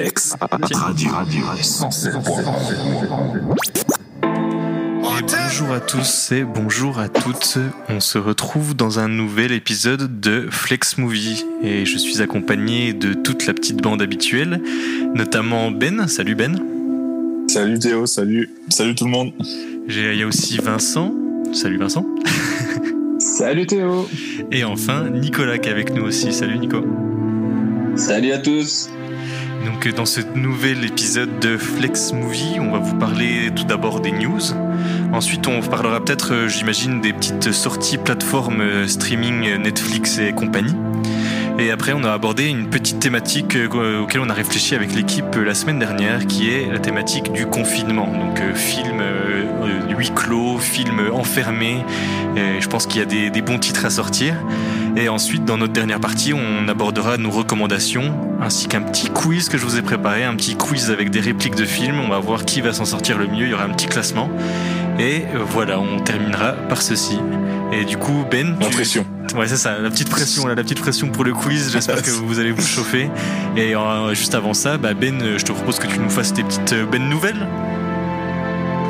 Flex Radio. Et bonjour à tous et bonjour à toutes. On se retrouve dans un nouvel épisode de Flex Movie et je suis accompagné de toute la petite bande habituelle, notamment Ben. Salut Ben. Salut Théo, salut, salut tout le monde. Il y a aussi Vincent. Salut Vincent. Salut Théo. Et enfin Nicolas qui est avec nous aussi. Salut Nico. Salut à tous. Donc dans ce nouvel épisode de Flex Movie, on va vous parler tout d'abord des news. Ensuite, on parlera peut-être, euh, j'imagine, des petites sorties plateformes euh, streaming euh, Netflix et compagnie. Et après, on a abordé une petite thématique euh, auquel on a réfléchi avec l'équipe euh, la semaine dernière, qui est la thématique du confinement. Donc, euh, film huis clos, film enfermé. Je pense qu'il y a des, bons titres à sortir. Et ensuite, dans notre dernière partie, on abordera nos recommandations, ainsi qu'un petit quiz que je vous ai préparé, un petit quiz avec des répliques de films. On va voir qui va s'en sortir le mieux. Il y aura un petit classement. Et voilà, on terminera par ceci. Et du coup, Ben, tu- L'impression. Ouais, c'est ça, la petite pression, là, la petite pression pour le quiz. J'espère que vous allez vous chauffer. Et euh, juste avant ça, bah Ben, euh, je te propose que tu nous fasses tes petites euh, Ben nouvelles.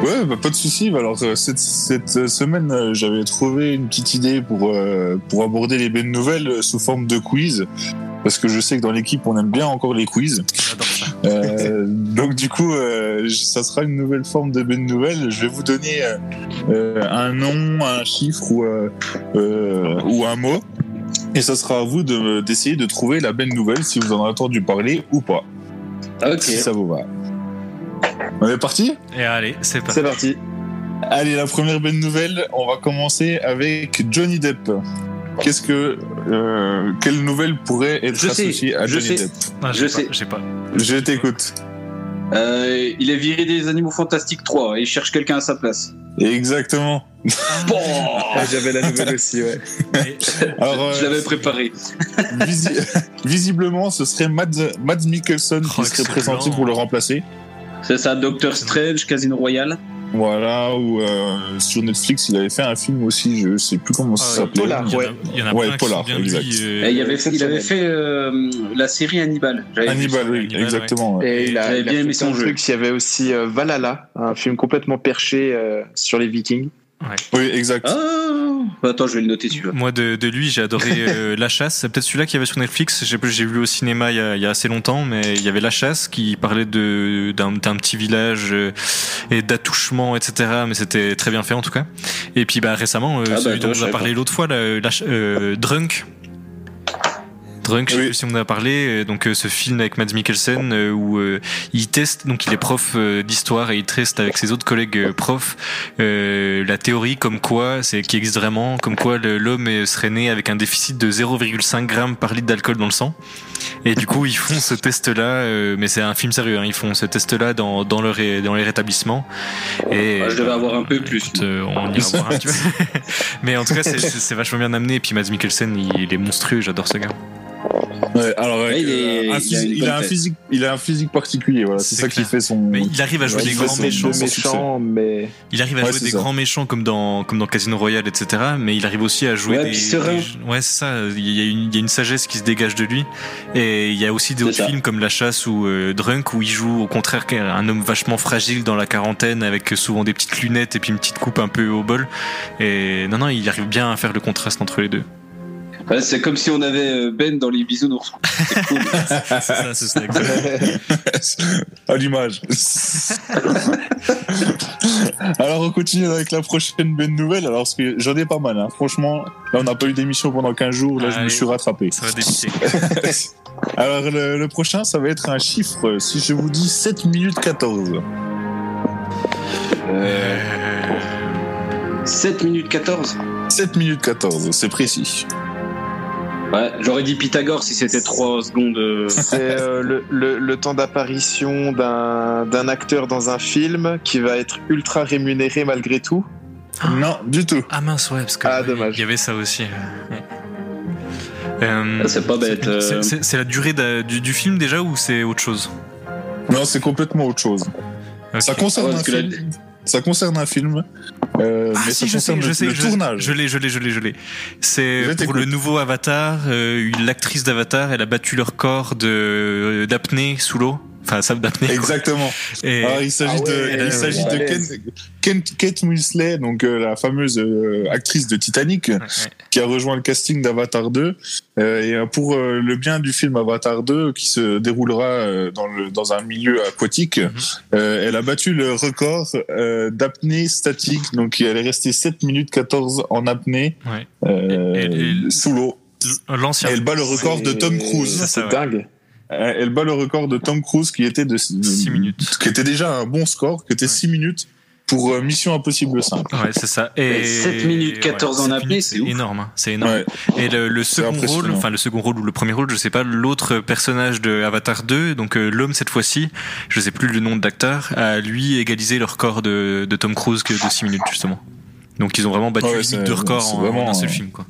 Ouais, bah, pas de souci. Alors euh, cette, cette semaine, j'avais trouvé une petite idée pour euh, pour aborder les belles nouvelles sous forme de quiz, parce que je sais que dans l'équipe on aime bien encore les quiz. Euh, donc du coup, euh, ça sera une nouvelle forme de belle nouvelle. Je vais vous donner euh, un nom, un chiffre ou euh, euh, ou un mot, et ça sera à vous de d'essayer de trouver la belle nouvelle si vous en avez entendu parler ou pas. Ok. Si ça vous va. On est parti? Et allez, c'est parti. C'est parti. Allez, la première belle nouvelle, on va commencer avec Johnny Depp. Qu'est-ce que euh, quelle nouvelle pourrait être Je sais, associée à je Johnny sais. Depp Ah, Je sais. pas, j'ai pas. Je t'écoute. Euh, il est viré des Animaux Fantastiques 3 et il cherche quelqu'un à sa place. Exactement. Bon Ah, J'avais la nouvelle aussi, ouais. Alors, euh, Je l'avais préparé. visi- visiblement, ce serait Mads, Mads Mikkelsen Oh, qui serait excellent. présenté pour le remplacer. C'est ça, Doctor Strange, Casino Royale. Voilà, ou euh, sur Netflix, il avait fait un film aussi, je sais plus comment ça Ah, s'appelait. Polar, Il y en a, ouais. il y en a Ouais, Polar, exact. euh, Et il, avait, cette il avait fait euh, la série Hannibal. Hannibal, oui, Hannibal, exactement. ouais. Et il a, J'avais il a bien fait aimé son jeu. trucs. Il y avait aussi euh, Valhalla, un film complètement perché euh, sur les Vikings. Oui, exact. Ah Attends, je vais le noter celui-là. Moi, de, de lui, j'ai adoré euh, La Chasse. C'est peut-être celui-là qu'il y avait sur Netflix. J'ai j'ai vu au cinéma il y, a, il y a assez longtemps, mais il y avait La Chasse qui parlait de d'un d'un petit village euh, et d'attouchement, etc. Mais c'était très bien fait en tout cas. Et puis bah récemment, euh, Ah bah, celui dont on a parlé l'autre fois, la ch- euh, Drunk. Drunk, je sais Oui. plus si on en a parlé, euh, donc euh, ce film avec Mads Mikkelsen euh, où euh, il teste, donc il est prof euh, d'histoire et il teste avec ses autres collègues euh, profs euh, la théorie comme quoi, c'est qui existe vraiment, comme quoi l'homme serait né avec un déficit de 0,5 grammes par litre d'alcool dans le sang. Et du coup, ils font ce test-là, euh, mais c'est un film sérieux, hein, ils font ce test-là dans, dans, leur, dans les rétablissements. Et, Ah, je devais avoir un peu plus. Écoute, euh, on ira voir un petit peu. mais en tout cas, c'est- vachement bien amené. Et puis Mads Mikkelsen, il, il est monstrueux, j'adore ce gars. Ouais, alors, Ouais, il est- un il a il, un physique, il a un physique particulier, voilà. C'est ça qui fait son. Mais il arrive à jouer Ouais, des grands méchants. mais Il arrive à Ouais, jouer des ça. grands méchants comme dans, comme dans Casino Royale, etc. Mais il arrive aussi à jouer Ouais, des. Ouais, c'est ça. Il y, a une, il y a une sagesse qui se dégage de lui. Et il y a aussi d'autres films comme La Chasse ou euh, Drunk où il joue au contraire un homme vachement fragile dans la quarantaine avec souvent des petites lunettes et puis une petite coupe un peu au bol. Et non, non, il arrive bien à faire le contraste entre les deux. Ouais, c'est comme si on avait euh, Ben dans les bisounours. C'est cool. c'est ça, c'est ça. à l'image. Alors on continue avec la prochaine bonne nouvelle. Alors parce que j'en ai pas mal. Hein. Franchement, là on n'a pas eu d'émission pendant 15 jours. Là je me Allez. suis rattrapé. Ça va débiter. Alors le, le prochain, ça va être un chiffre. Si je vous dis 7 minutes 14. Euh, 7 minutes 14 7 minutes 14, c'est précis. Ouais, j'aurais dit Pythagore si c'était 3 secondes. euh, c'est euh, le, le- le temps d'apparition d'un d'un acteur dans un film qui va être ultra rémunéré malgré tout. Non, du tout. Ah mince, ouais, parce que Ah, ouais, dommage. il y avait ça aussi. euh, ouais. Euh, Ah, c'est pas bête, c'est- la durée du, du film déjà ou c'est autre chose? Non, c'est complètement autre chose. Ça concerne Ouais, un que la- film. Ça concerne un film. euh, Ah mais si, ça je sais, je le, sais, le je, tournage. je l'ai, je l'ai, je l'ai, je l'ai. C'est pour le nouveau Avatar. euh, l'actrice d'Avatar, elle a battu le record de d'apnée sous l'eau. Enfin salle d'apnée. Exactement. Et Alors, il s'agit Ah ouais, de, il ouais, s'agit ouais. de Ken- Ken- Kate Winslet, donc euh, la fameuse euh, actrice de Titanic, Ouais, ouais. qui a rejoint le casting d'Avatar 2. euh, et pour euh, le bien du film Avatar 2, qui se déroulera euh, dans, le, dans un milieu aquatique, Mhm. euh, elle a battu le record euh, d'apnée statique. Donc elle est restée 7 minutes 14 en apnée Ouais. euh, Et- et- et- sous l'eau. L'ancien. Et elle bat le record de Tom Cruise. C'est ça, C'est ouais. dingue. Euh, Elle bat le record de Tom Cruise qui était de Six minutes. qui était déjà un bon score, qui était Ouais. 6 minutes pour euh, Mission Impossible 5. Ouais, c'est ça. Et Mais 7 minutes 14 en 7 apnée, minutes, c'est énorme. hein, C'est énorme. Ouais. Et le, le second rôle, enfin le second rôle ou le premier rôle, je sais pas, l'autre personnage de Avatar 2, donc euh, l'homme cette fois-ci, je sais plus le nom de l'acteur, a lui égalisé le record de, de Tom Cruise que de 6 minutes justement. Donc ils ont vraiment battu Ouais, les c'est- limites de record c'est en, vraiment, en un seul film quoi.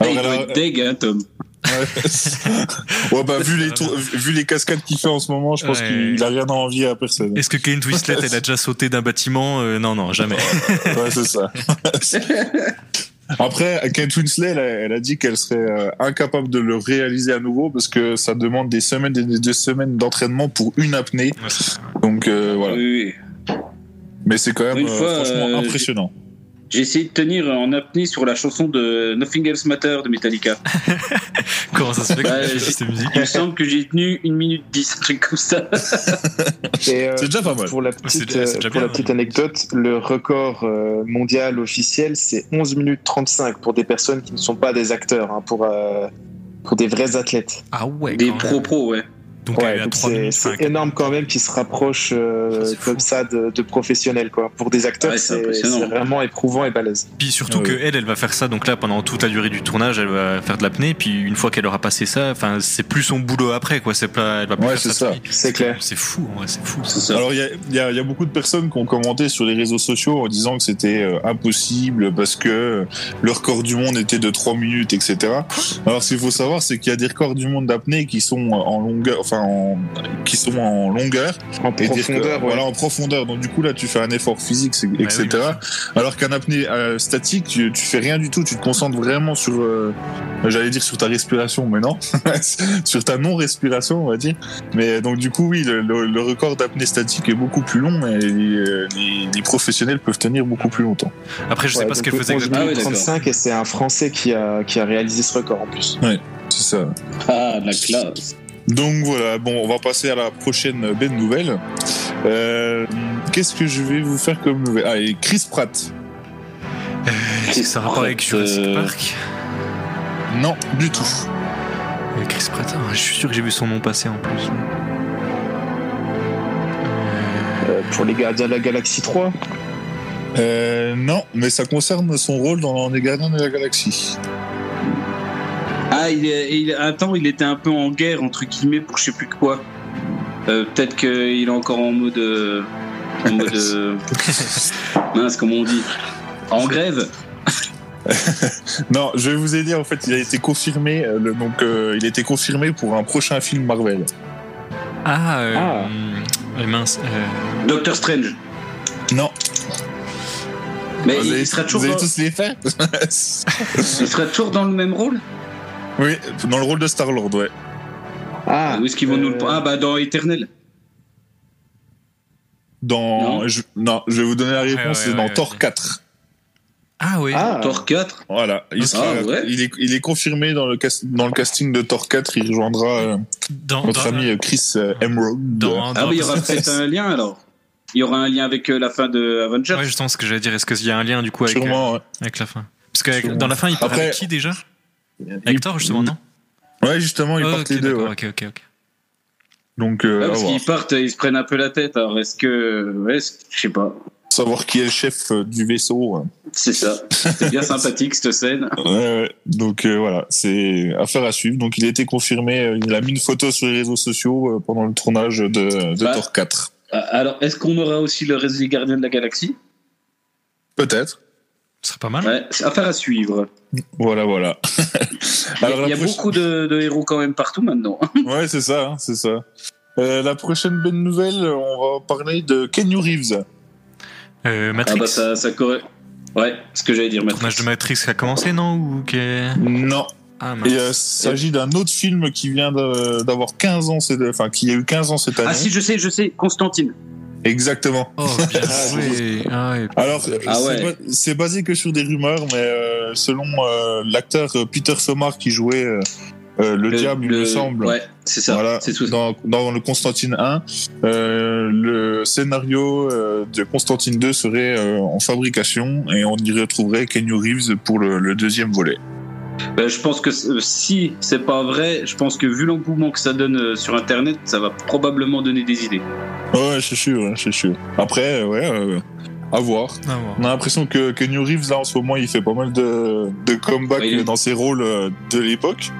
Ah, Alors, il doit être deg, hein, Tom. Ouais. ouais, bah, vu les, tours- vu les cascades qu'il fait en ce moment, je pense Ouais. qu'il a rien à envier à personne. Est-ce que Kate Winslet elle a déjà sauté d'un bâtiment Euh, Non non jamais. Ouais, c'est ça. Après, Kate Winslet, elle a, elle a dit qu'elle serait euh, incapable de le réaliser à nouveau parce que ça demande des semaines et des semaines d'entraînement pour une apnée. Ouais. Donc euh, voilà. Oui, oui. Mais c'est quand même euh, fois, franchement euh, impressionnant. J'ai essayé de tenir en apnée sur la chanson de Nothing Else Matter de Metallica. Comment ça se fait que Ouais, tu cette musique Il me semble que j'ai tenu 1 minute 10, un truc comme ça. Euh, C'est déjà pas mal. Pour la petite, déjà- euh, déjà pour bien, la petite anecdote, le record euh, mondial officiel, c'est 11 minutes 35 pour des personnes qui ne sont pas des acteurs, hein, pour, euh, pour des vrais athlètes. Ah ouais. Des pro-pro, ouais. Donc elle Ouais, est à donc 3 c'est minutes c'est 5. énorme quand même qu'ils se rapprochent euh, Ah, comme ça de, de professionnels. Quoi. Pour des acteurs, Ouais, c'est vraiment éprouvant et balèze. Puis surtout Ah que elle, elle va faire ça. Donc là, pendant toute la durée du tournage, elle va faire de l'apnée. Puis une fois qu'elle aura passé ça, enfin, c'est plus son boulot après, quoi. C'est pas, elle va plus Ouais, faire ça. C'est clair. C'est fou, ouais, c'est fou. Ça. Alors il y a, il y a- il y a beaucoup de personnes qui ont commenté sur les réseaux sociaux en disant que c'était euh, impossible parce que le record du monde était de 3 minutes, etc. Alors ce qu'il faut savoir, c'est qu'il y a des records du monde d'apnée qui sont en longueur, enfin en, qui sont en longueur En et que- profondeur, ouais. voilà en profondeur. Donc du coup là, tu fais un effort physique, oui, etc. Alors qu'un apnée euh, statique, tu, tu fais rien du tout. Tu te concentres vraiment sur, euh, j'allais dire sur ta respiration, mais non, sur ta non-respiration, on va dire. Mais donc du coup, oui, le, le- le record d'apnée statique est beaucoup plus long et les, les- les professionnels peuvent tenir beaucoup plus longtemps. Après, je sais Ouais, pas ce qu'elle faisait 11 exactement. Ah ouais, d'accord. 35 et c'est un Français qui a, qui a réalisé ce record en plus. C'est ça. Ah, la classe. Donc voilà, bon, on va passer à la prochaine belle nouvelle. Euh, Qu'est-ce que je vais vous faire comme nouvelle? Ah, et Chris Pratt. Euh, Est-ce que ça a rapport avec Jurassic Euh, Park? Non, du tout. Chris Pratt, ah, je suis sûr que j'ai vu son nom passer en plus. Pour les Gardiens de la Galaxie 3, Euh, non, mais ça concerne son rôle dans Les Gardiens de la Galaxie. Ah, il il, attends, il était un peu en guerre, entre guillemets, pour je sais plus quoi. Euh, Peut-être qu'il est encore en mode. euh, En mode. euh, mince, comment on dit? En grève? Non, je vais vous aider. En fait, il a été confirmé. le, donc, euh, il a été confirmé pour un prochain film Marvel. Ah, euh, Ah. euh, mince. euh, Doctor Strange. Non, Mais vous il, allez, sera vous toujours allez dans, tous les faire. il sera toujours dans le même rôle? Oui, dans le rôle de Star Lord, ouais. ah, Où est-ce qu'ils vont nous le. euh, Ah, bah dans Eternel. Dans, Non. je, non, je vais vous donner la réponse. ouais, c'est ouais, dans ouais, Thor ouais. 4. Ah oui. ah, Thor 4. Voilà, il, Ah, ouais. il, est, il est confirmé dans le, cast, dans le casting de Thor 4. Il rejoindra euh, Dans, notre dans- ami euh, Chris euh, Emerald. dans- Ah oui, il y aura peut-être un lien alors. Il y aura un lien avec euh, la fin de Avengers. Ouais, justement, ce que j'allais dire. Est-ce qu'il y a un lien du coup avec, euh, Sûrement, ouais. avec la fin? Parce que avec- dans la fin, il part Après- avec qui déjà? Avec Thor, justement, non Ouais, justement, ils Oh, partent les deux. ouais. Ok, ok, ok. Donc, euh, parce qu'ils partent, ils se prennent un peu la tête. Alors est-ce que. Ouais, je sais pas. savoir qui est le chef euh, du vaisseau. hein. C'est ça. C'est bien sympathique cette scène. Ouais, ouais. Donc euh, voilà, c'est affaire à suivre. Donc il a été confirmé, euh, il a mis une photo sur les réseaux sociaux pendant le tournage de, de Bah. Thor 4. Ah, Alors, est-ce qu'on aura aussi le reste des gardiens de la galaxie? Peut-être. Ce serait pas mal. Ouais, c'est affaire à suivre. Voilà, voilà. Il y a, Alors, la il y a prochaine- beaucoup de, de héros quand même partout maintenant. Ouais, c'est ça, hein, c'est ça. Euh, la prochaine bonne nouvelle, on va parler de Kenny Reeves. Euh, Ah Matrix. bah ça, ça correct. Ouais, ce que j'allais dire Le Matrix. tournage de Matrix qui a commencé, non Ou que... Non, Ah, mince. Et euh, il s'agit d'un autre film qui vient d'avoir 15 ans, enfin qui a eu 15 ans cette année. Ah si, je sais, je sais, Constantine. Exactement. Oh, bien joué. Ah, ouais. Alors, Ah c'est ba- basé que sur des rumeurs, mais euh, selon euh, l'acteur euh, Peter Somar qui jouait euh, le, diable, il me semble, Ouais, c'est ça. voilà, tout. dans, dans le Constantine 1, euh, le scénario euh, de Constantine 2 serait euh, en fabrication et on y retrouverait Kenny Reeves pour le, le deuxième volet. Ben, je pense que c- si c'est pas vrai, je pense que vu l'engouement que ça donne euh, sur Internet, ça va probablement donner des idées. Ouais, c'est sûr, ouais, c'est sûr. Après, euh, ouais, euh, à voir. On a l'impression que, que New Reeves, là, en ce moment, il fait pas mal de, de comebacks Oui. dans ses rôles euh, de l'époque.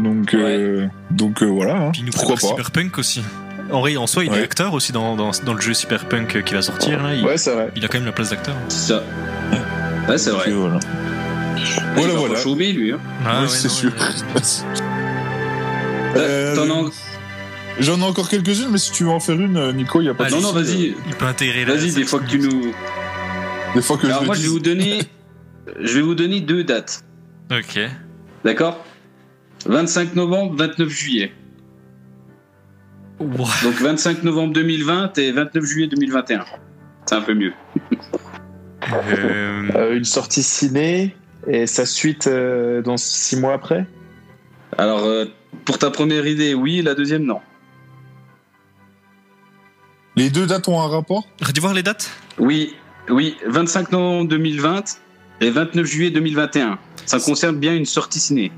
Donc, euh, donc euh, voilà. hein. Puis il nous Pourquoi pas Cyberpunk aussi. Henri, en soi, il est acteur aussi dans, dans, dans le jeu Cyberpunk euh, qui va sortir. Là. Il, Ouais, c'est vrai. il a quand même la place d'acteur. C'est ça. Ouais, c'est vrai. Voilà. Il Voilà, voilà. lui. Hein. Ah, Oui, ouais, c'est non, sûr. euh, Euh, T'en J'en ai encore quelques-unes, mais si tu veux en faire une, euh, Nico, il y a pas de Non, non, souci. vas-y. Il peut intégrer la. Vas-y, des fois que tu nous. Des fois que Alors je moi, je vais vous donner. Je vais vous donner deux dates. Ok. D'accord? 25 novembre, 29 juillet. Donc 25 novembre 2020 et 29 juillet 2021. C'est un peu mieux. Euh, Euh, une sortie ciné et sa suite euh, dans six mois après? Alors, euh, pour ta première idée, oui, la deuxième, non. Les deux dates ont un rapport? Redis voir les dates? Oui, oui, 25 novembre 2020 et 29 juillet 2021. Ça concerne bien une sortie ciné.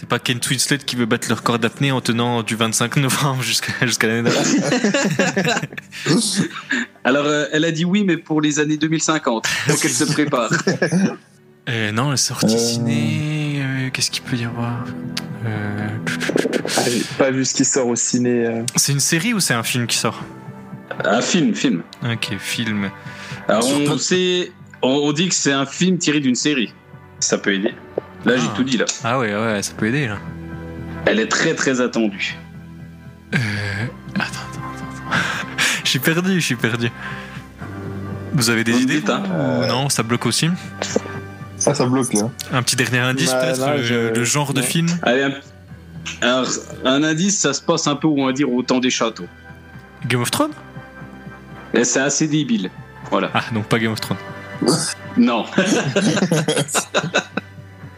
C'est pas Ken Winslet qui veut battre le record d'apnée en tenant du 25 novembre jusqu'à jusqu'à l'année dernière. Alors, euh, elle a dit oui, mais pour les années 2050. Donc, elle se prépare. Euh, non, la sortie Euh. ciné. euh, Qu'est-ce qu'il peut y avoir? Euh, Ah, j'ai pas vu ce qui sort au ciné. euh. C'est une série ou c'est un film qui sort? Un film, film. Ok, film. Alors, sait, on dit que c'est un film tiré d'une série. Ça peut aider. Là, j'ai Ah. tout dit, là. Ah ouais, ouais, ça peut aider là. Elle est très, très attendue. Euh... Attends, attends, attends. attends. Je suis perdu, je suis perdu. Vous avez des Vous idées dites, hein. non Ça bloque aussi Ah, ça bloque là. Un petit dernier indice Bah, peut-être là, le, je- le genre de film Allez, un... Alors, un indice, ça se passe un peu, on va dire, au temps des châteaux. Game of Thrones c'est assez débile. Voilà. Ah, donc pas Game of Thrones. Non.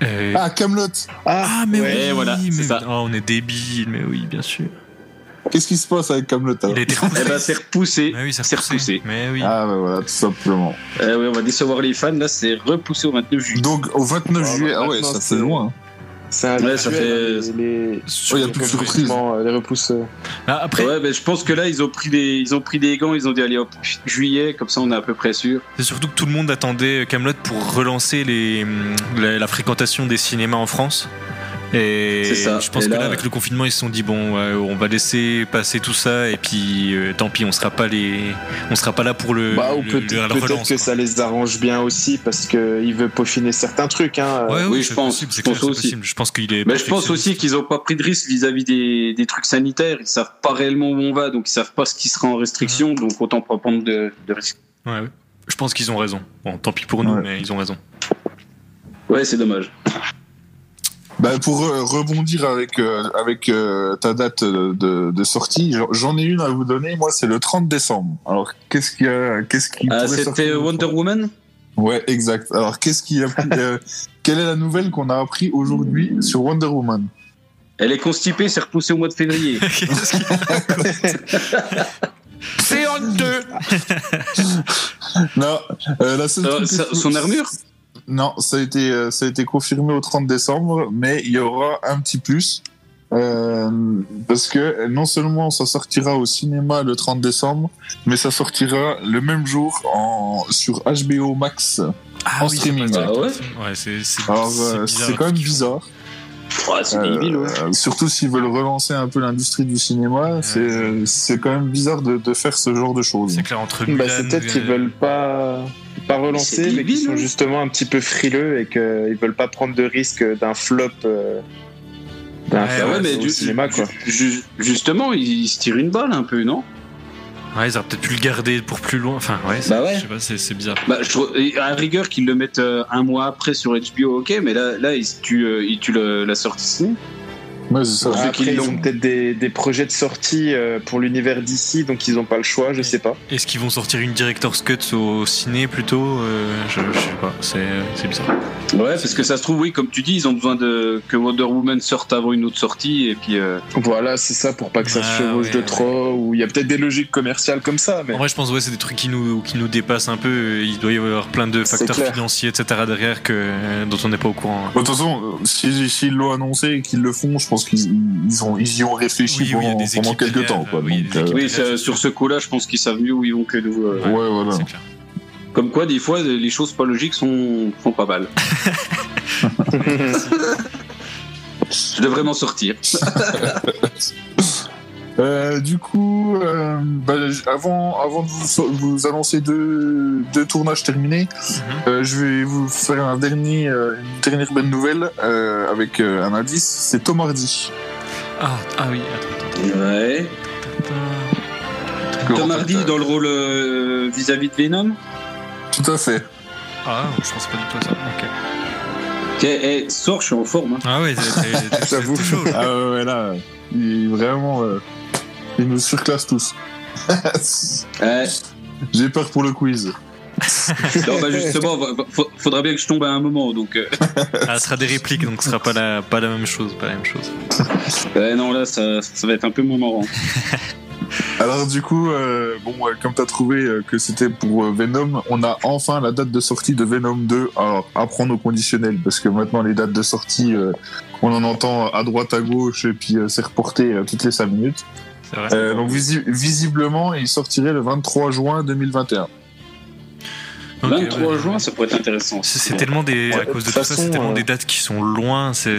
Euh, Ah, Camelot. Ah, mais ouais. oui, voilà, mais c'est ça. Oh, on est débile, mais oui, bien sûr. Qu'est-ce qui se passe avec Camelot Il a été Eh repoussé. ben, c'est repoussé. Mais oui, c'est repoussé. Mais oui. Ah, bah voilà, tout simplement. Eh oui, on va décevoir les fans. Là, c'est repoussé au 29 juillet. Donc, au 29 Ah, juillet, ah ouais, ça c'est- fait loin. C'est un Ouais, ça fait- hein, les, Oh, il y a surprise. repoussements, euh, les repousses. euh. Ah, après, Ouais, ben, je pense que là, ils ont pris des, ils ont pris des gants. Ils ont dit allez hop, juillet, comme ça, on est à peu près sûr. c'est surtout que tout le monde attendait Camelot pour relancer les, hum, la, la fréquentation des cinémas en France. Et ça. je pense Et que là- avec le confinement, ils se sont dit bon, ouais, on va laisser passer tout ça et puis euh, tant pis, on sera pas les, on sera pas là pour le, Bah, ou peut-être que quoi. ça les arrange bien aussi parce qu'il veut peaufiner certains trucs. Hein. Ouais, oui, Oui, je pense, possible, je aussi. Je pense qu'il est. Mais je pense aussi qu'ils ont pas pris de risque vis-à-vis des, des trucs sanitaires. Ils savent pas réellement où on va, donc ils savent pas ce qui sera en restriction. Donc autant pas prendre de, de risques. Ouais. Je pense qu'ils ont raison. Bon, tant pis pour nous, mais ils ont raison. Ouais, c'est dommage. Bah, pour euh, rebondir avec, euh, avec euh, ta date de, de sortie, j'en- ai une à vous donner. Moi, c'est le 30 décembre. Alors, qu'est-ce qu'il y a Qu'est-ce qui Ah, C'était Wonder Woman? Ouais, exact. Alors, qu'est-ce qui a euh, Quelle est la nouvelle qu'on a appris aujourd'hui sur Wonder Woman? Elle est constipée, c'est repoussé au mois de février. C'est honteux Non, la seule truc sa- que- son armure? Non, ça a été euh, ça a été confirmé au 30 décembre, mais il y aura un petit plus. Euh, parce que non seulement ça sortira au cinéma le 30 décembre, mais ça sortira le même jour en, sur HBO Max. Ah En oui, streaming, ah ouais Ouais, c'est c'est- Alors c'est euh, bizarre, c'est quand même bizarre. Ouais, c'est Euh, débile, ouais. surtout s'ils veulent relancer un peu l'industrie du cinéma, c'est c'est quand même bizarre de, de faire ce genre de choses. C'est clair, entre Bah, c'est peut-être qu'ils veulent pas, pas relancer, c'est mais débile, qu'ils sont hein. justement un petit peu frileux et qu'ils veulent pas prendre de risque d'un flop. euh, d'un Ouais, flop Ah ouais, mais au du- cinéma, quoi. ju- ju- justement, il se tire une balle un peu, non? Ouais, ils auraient peut-être pu le garder pour plus loin. Enfin, ouais, c'est- Bah ouais. je sais pas, c'est bizarre. Bah, je, trouve- et à rigueur qu'ils le mettent euh, un mois après sur HBO, ok, mais là, là ils tuent, euh, ils tuent le- la sortie ciné. Ouais, ça. Après, ils ont peut-être des, des projets de sortie euh, pour l'univers d'ici, donc ils n'ont pas le choix, je sais pas. Est-ce qu'ils vont sortir une Director's Cut au ciné plutôt Euh, je, je sais pas, c'est bizarre. Ouais, parce que ça se trouve, oui, comme tu dis, ils ont besoin de que Wonder Woman sorte avant une autre sortie, et puis. euh, Voilà, c'est ça, pour pas que ça Ah, se chevauche ouais, de ouais. trop, ou il y a peut-être des logiques commerciales comme ça, mais En vrai, je pense ouais, c'est des trucs qui nous, qui nous dépassent un peu. Il doit y avoir plein de facteurs financiers, etc. derrière que, dont on n'est pas au courant. De toute façon, si- s'ils l'ont annoncé et qu'ils le font, je pense qu'ils ils ont, ils y ont réfléchi Oui, oui, il y a pendant, des pendant équipes quelques temps. Quoi. euh, oui, Donc, euh. Oui, sur ce coup-là, je pense qu'ils savent mieux où ils vont que nous. euh. ouais, voilà. C'est clair. Comme quoi, des fois, les choses pas logiques sont, sont pas mal. Je devrais m'en sortir. Euh, du coup, euh, bah, avant, avant de vous, vous annoncer deux, deux tournages terminés, euh, je vais vous faire un dernier, euh, une dernière bonne nouvelle euh, avec euh, un indice. C'est Tom Hardy. Ah, ah oui, attends, attends, Ouais. Tom Hardy dans le rôle euh, vis-à-vis de Venom. Tout à fait. Ah, je pense pas du tout à ça. Ok. Ok, eh, sors, je suis en forme. hein. Ah ouais, t'es- t'es- t'es- t'es chaud. là. Ah ouais, ouais, là, il est vraiment, euh, il nous surclasse tous. Ouais. J'ai peur pour le quiz. Non, bah justement, faudra bien que je tombe à un moment. Donc, euh, Ah, ce sera des répliques, donc ce sera pas la, pas la même chose. Pas la même chose. ouais, non, là, ça, ça va être un peu moins marrant. Alors du coup, euh, bon, ouais, comme t'as trouvé euh, que c'était pour euh, Venom, on a enfin la date de sortie de Venom 2. Alors, à prendre au conditionnel, parce que maintenant les dates de sortie, euh, on en entend à droite, à gauche, et puis euh, c'est reporté euh, toutes les 5 minutes. Vrai. Euh, donc visi- visiblement, il sortirait le 23 juin 2021. Ok, 23 ouais. juin, ça pourrait être intéressant. C'est c'est tellement des, à Ouais, cause de de tout toute ça, c'est tellement euh, des dates qui sont loin. C'est.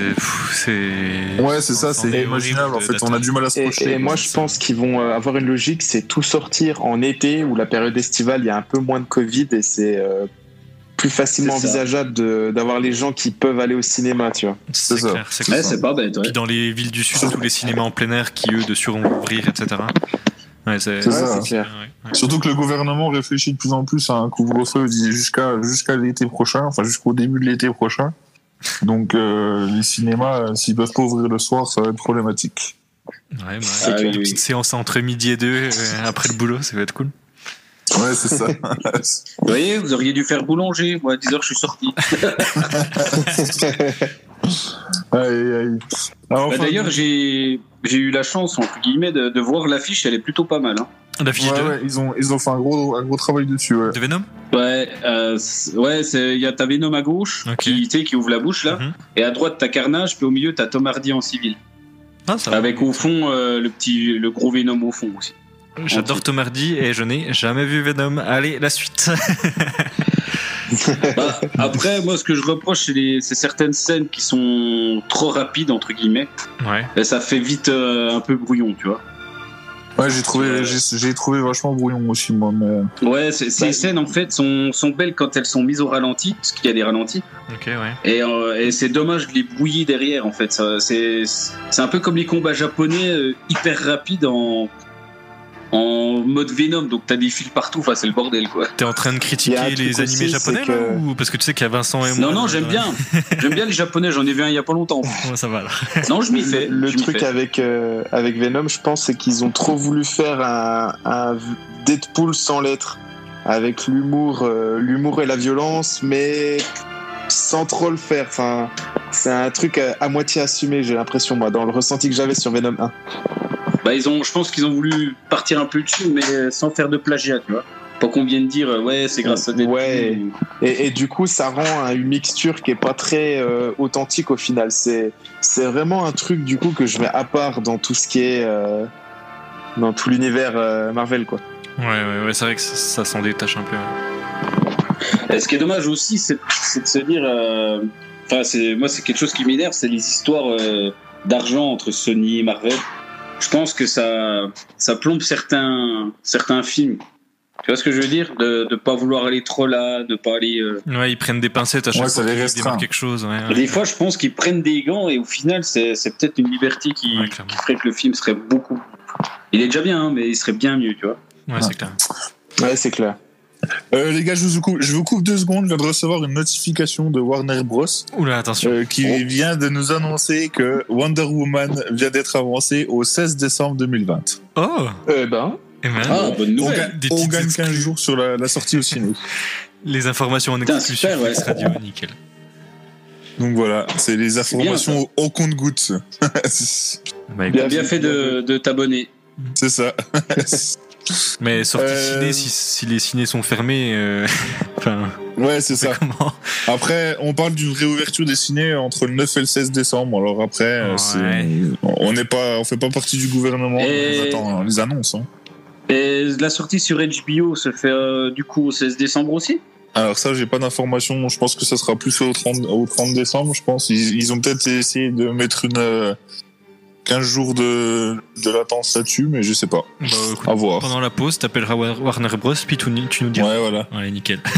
Ouais, c'est ça, c'est imaginable. En fait, on a du mal à se Et, projeter. et moi, je pense qu'ils vont euh, avoir une logique, c'est tout sortir en été, où la période estivale, il y a un peu moins de Covid, et c'est euh, plus facilement envisageable de- d'avoir les gens qui peuvent aller au cinéma, tu vois. C'est ça. clair, c'est Ouais, clair. c'est pas bête, ouais. Puis dans les villes du sud, tous les cinémas en plein air qui eux dessus vont ouvrir, etc. Ouais, c'est clair. Ouais, ouais. Surtout que le gouvernement réfléchit de plus en plus à un couvre-feu jusqu'à jusqu'à l'été prochain, enfin jusqu'au début de l'été prochain. Donc euh, les cinémas, euh, s'ils peuvent pas ouvrir le soir, ça va être problématique. Ouais, bah, Ah une oui, oui. petite séance entre midi et deux euh, après le boulot, ça va être cool. Ouais, c'est ça. Vous voyez, vous auriez dû faire boulanger. Moi, à 10h, je suis sorti. Aïe, aïe, aïe. Alors, Bah, enfin, D'ailleurs, j'ai j'ai eu la chance, entre guillemets, de, de voir l'affiche. Elle est plutôt pas mal. Hein. La fiche ouais, de, ouais, ils ont ils ont fait un gros un gros travail dessus. Ouais. de Venom? Ouais, euh, c'est- ouais, c'est- il y a ta Venom à gauche qui, qui ouvre la bouche là, Mhm. et à droite t'as Carnage, puis au milieu t'as Tom Hardy en civil, Ah, ça va. avec au fond euh, le petit, le gros Venom au fond aussi. J'adore Tom Hardy et je n'ai jamais vu Venom. Allez, la suite. Bah, après, moi, ce que je reproche, c'est certaines scènes qui sont trop rapides entre guillemets, ouais. et ça fait vite euh, un peu brouillon, tu vois. Ouais, j'ai trouvé j'ai trouvé vachement brouillon aussi moi. Mais... Ouais, ces Bah, scènes en fait sont, sont belles quand elles sont mises au ralenti, parce qu'il y a des ralentis. Ok, ouais. Et, euh, et c'est dommage de les brouiller derrière en fait. C'est c'est un peu comme les combats japonais euh, hyper rapides en, en mode Venom, donc t'as des fils partout, enfin c'est le bordel quoi. T'es en train de critiquer les animés aussi, japonais là ou parce que tu sais qu'il y a Vincent et moi. Non, non, j'aime bien. J'aime bien les japonais, j'en ai vu un il y a pas longtemps. Ça va alors. Non, je m'y fais. Le truc fais. avec, euh, avec Venom, je pense, c'est qu'ils ont trop voulu faire un, un Deadpool sans lettres, avec l'humour, euh, l'humour et la violence, mais sans trop le faire. Enfin, c'est un truc à, à moitié assumé, j'ai l'impression, moi, dans le ressenti que j'avais sur Venom 1. Bah, ils ont, je pense qu'ils ont voulu partir un peu dessus, mais sans faire de plagiat, tu vois. Pas qu'on vienne dire, euh, ouais, c'est grâce à des. Ouais. Et, et du coup, ça rend un- une mixture qui est pas très euh, authentique au final. C'est, c'est vraiment un truc, du coup, que je mets à part dans tout ce qui est. euh, dans tout l'univers euh, Marvel, quoi. Ouais, ouais, ouais, c'est vrai que ça, ça s'en détache un peu. ouais. Et ce qui est dommage aussi, c'est c'est de se dire. euh, Enfin, c'est moi, c'est quelque chose qui m'énerve, c'est les histoires euh, d'argent entre Sony et Marvel. Je pense que ça, ça plombe certains, certains films. Tu vois ce que je veux dire? De ne pas vouloir aller trop là, de pas aller. euh, Ouais, ils prennent des pincettes à chaque Ouais, ça fois qu'ils démarrent quelque chose. Ouais, ouais. Des fois, je pense qu'ils prennent des gants et au final, c'est c'est peut-être une liberté qui, qui ferait que le film serait beaucoup. Il est déjà bien, hein, mais il serait bien mieux, tu vois. Ouais, c'est clair. Ouais, c'est clair. Euh, les gars, je vous, coupe, je vous coupe deux secondes. Je viens de recevoir une notification de Warner Bros. Oula, attention. euh, qui Oh. vient de nous annoncer que Wonder Woman vient d'être avancé au 16 décembre 2020. Oh Eh ben, Eh ben, Ah, bonne On, nouvelle. gagne 15 exclus. jours sur la, la sortie au ciné. Les informations en exclu sur ouais. Radio, nickel. Donc voilà, c'est les bien, informations au, au compte-gouttes. Bah, Bien, bien fait de, de t'abonner. c'est ça. mais sortie Euh, ciné, si, si les cinés sont fermés, euh, enfin, ouais, c'est ça. comment Après, on parle d'une réouverture des ciné entre le 9 et le 16 décembre. Alors après, euh, Ouais. on n'est pas, on fait pas partie du gouvernement. Et- On attend les annonces. hein. Et la sortie sur HBO se fait euh, du coup au 16 décembre aussi? Alors ça, j'ai pas d'informations. Je pense que ça sera plus au 30, au 30 décembre. Je pense ils, ils ont peut-être essayé de mettre une euh, 15 jours de, de latence là-dessus, mais je sais pas. Bah, écoute, À voir. Pendant la pause, t'appelleras War- Warner Bros, puis tu, tu nous diras. Ouais, voilà. Allez, nickel.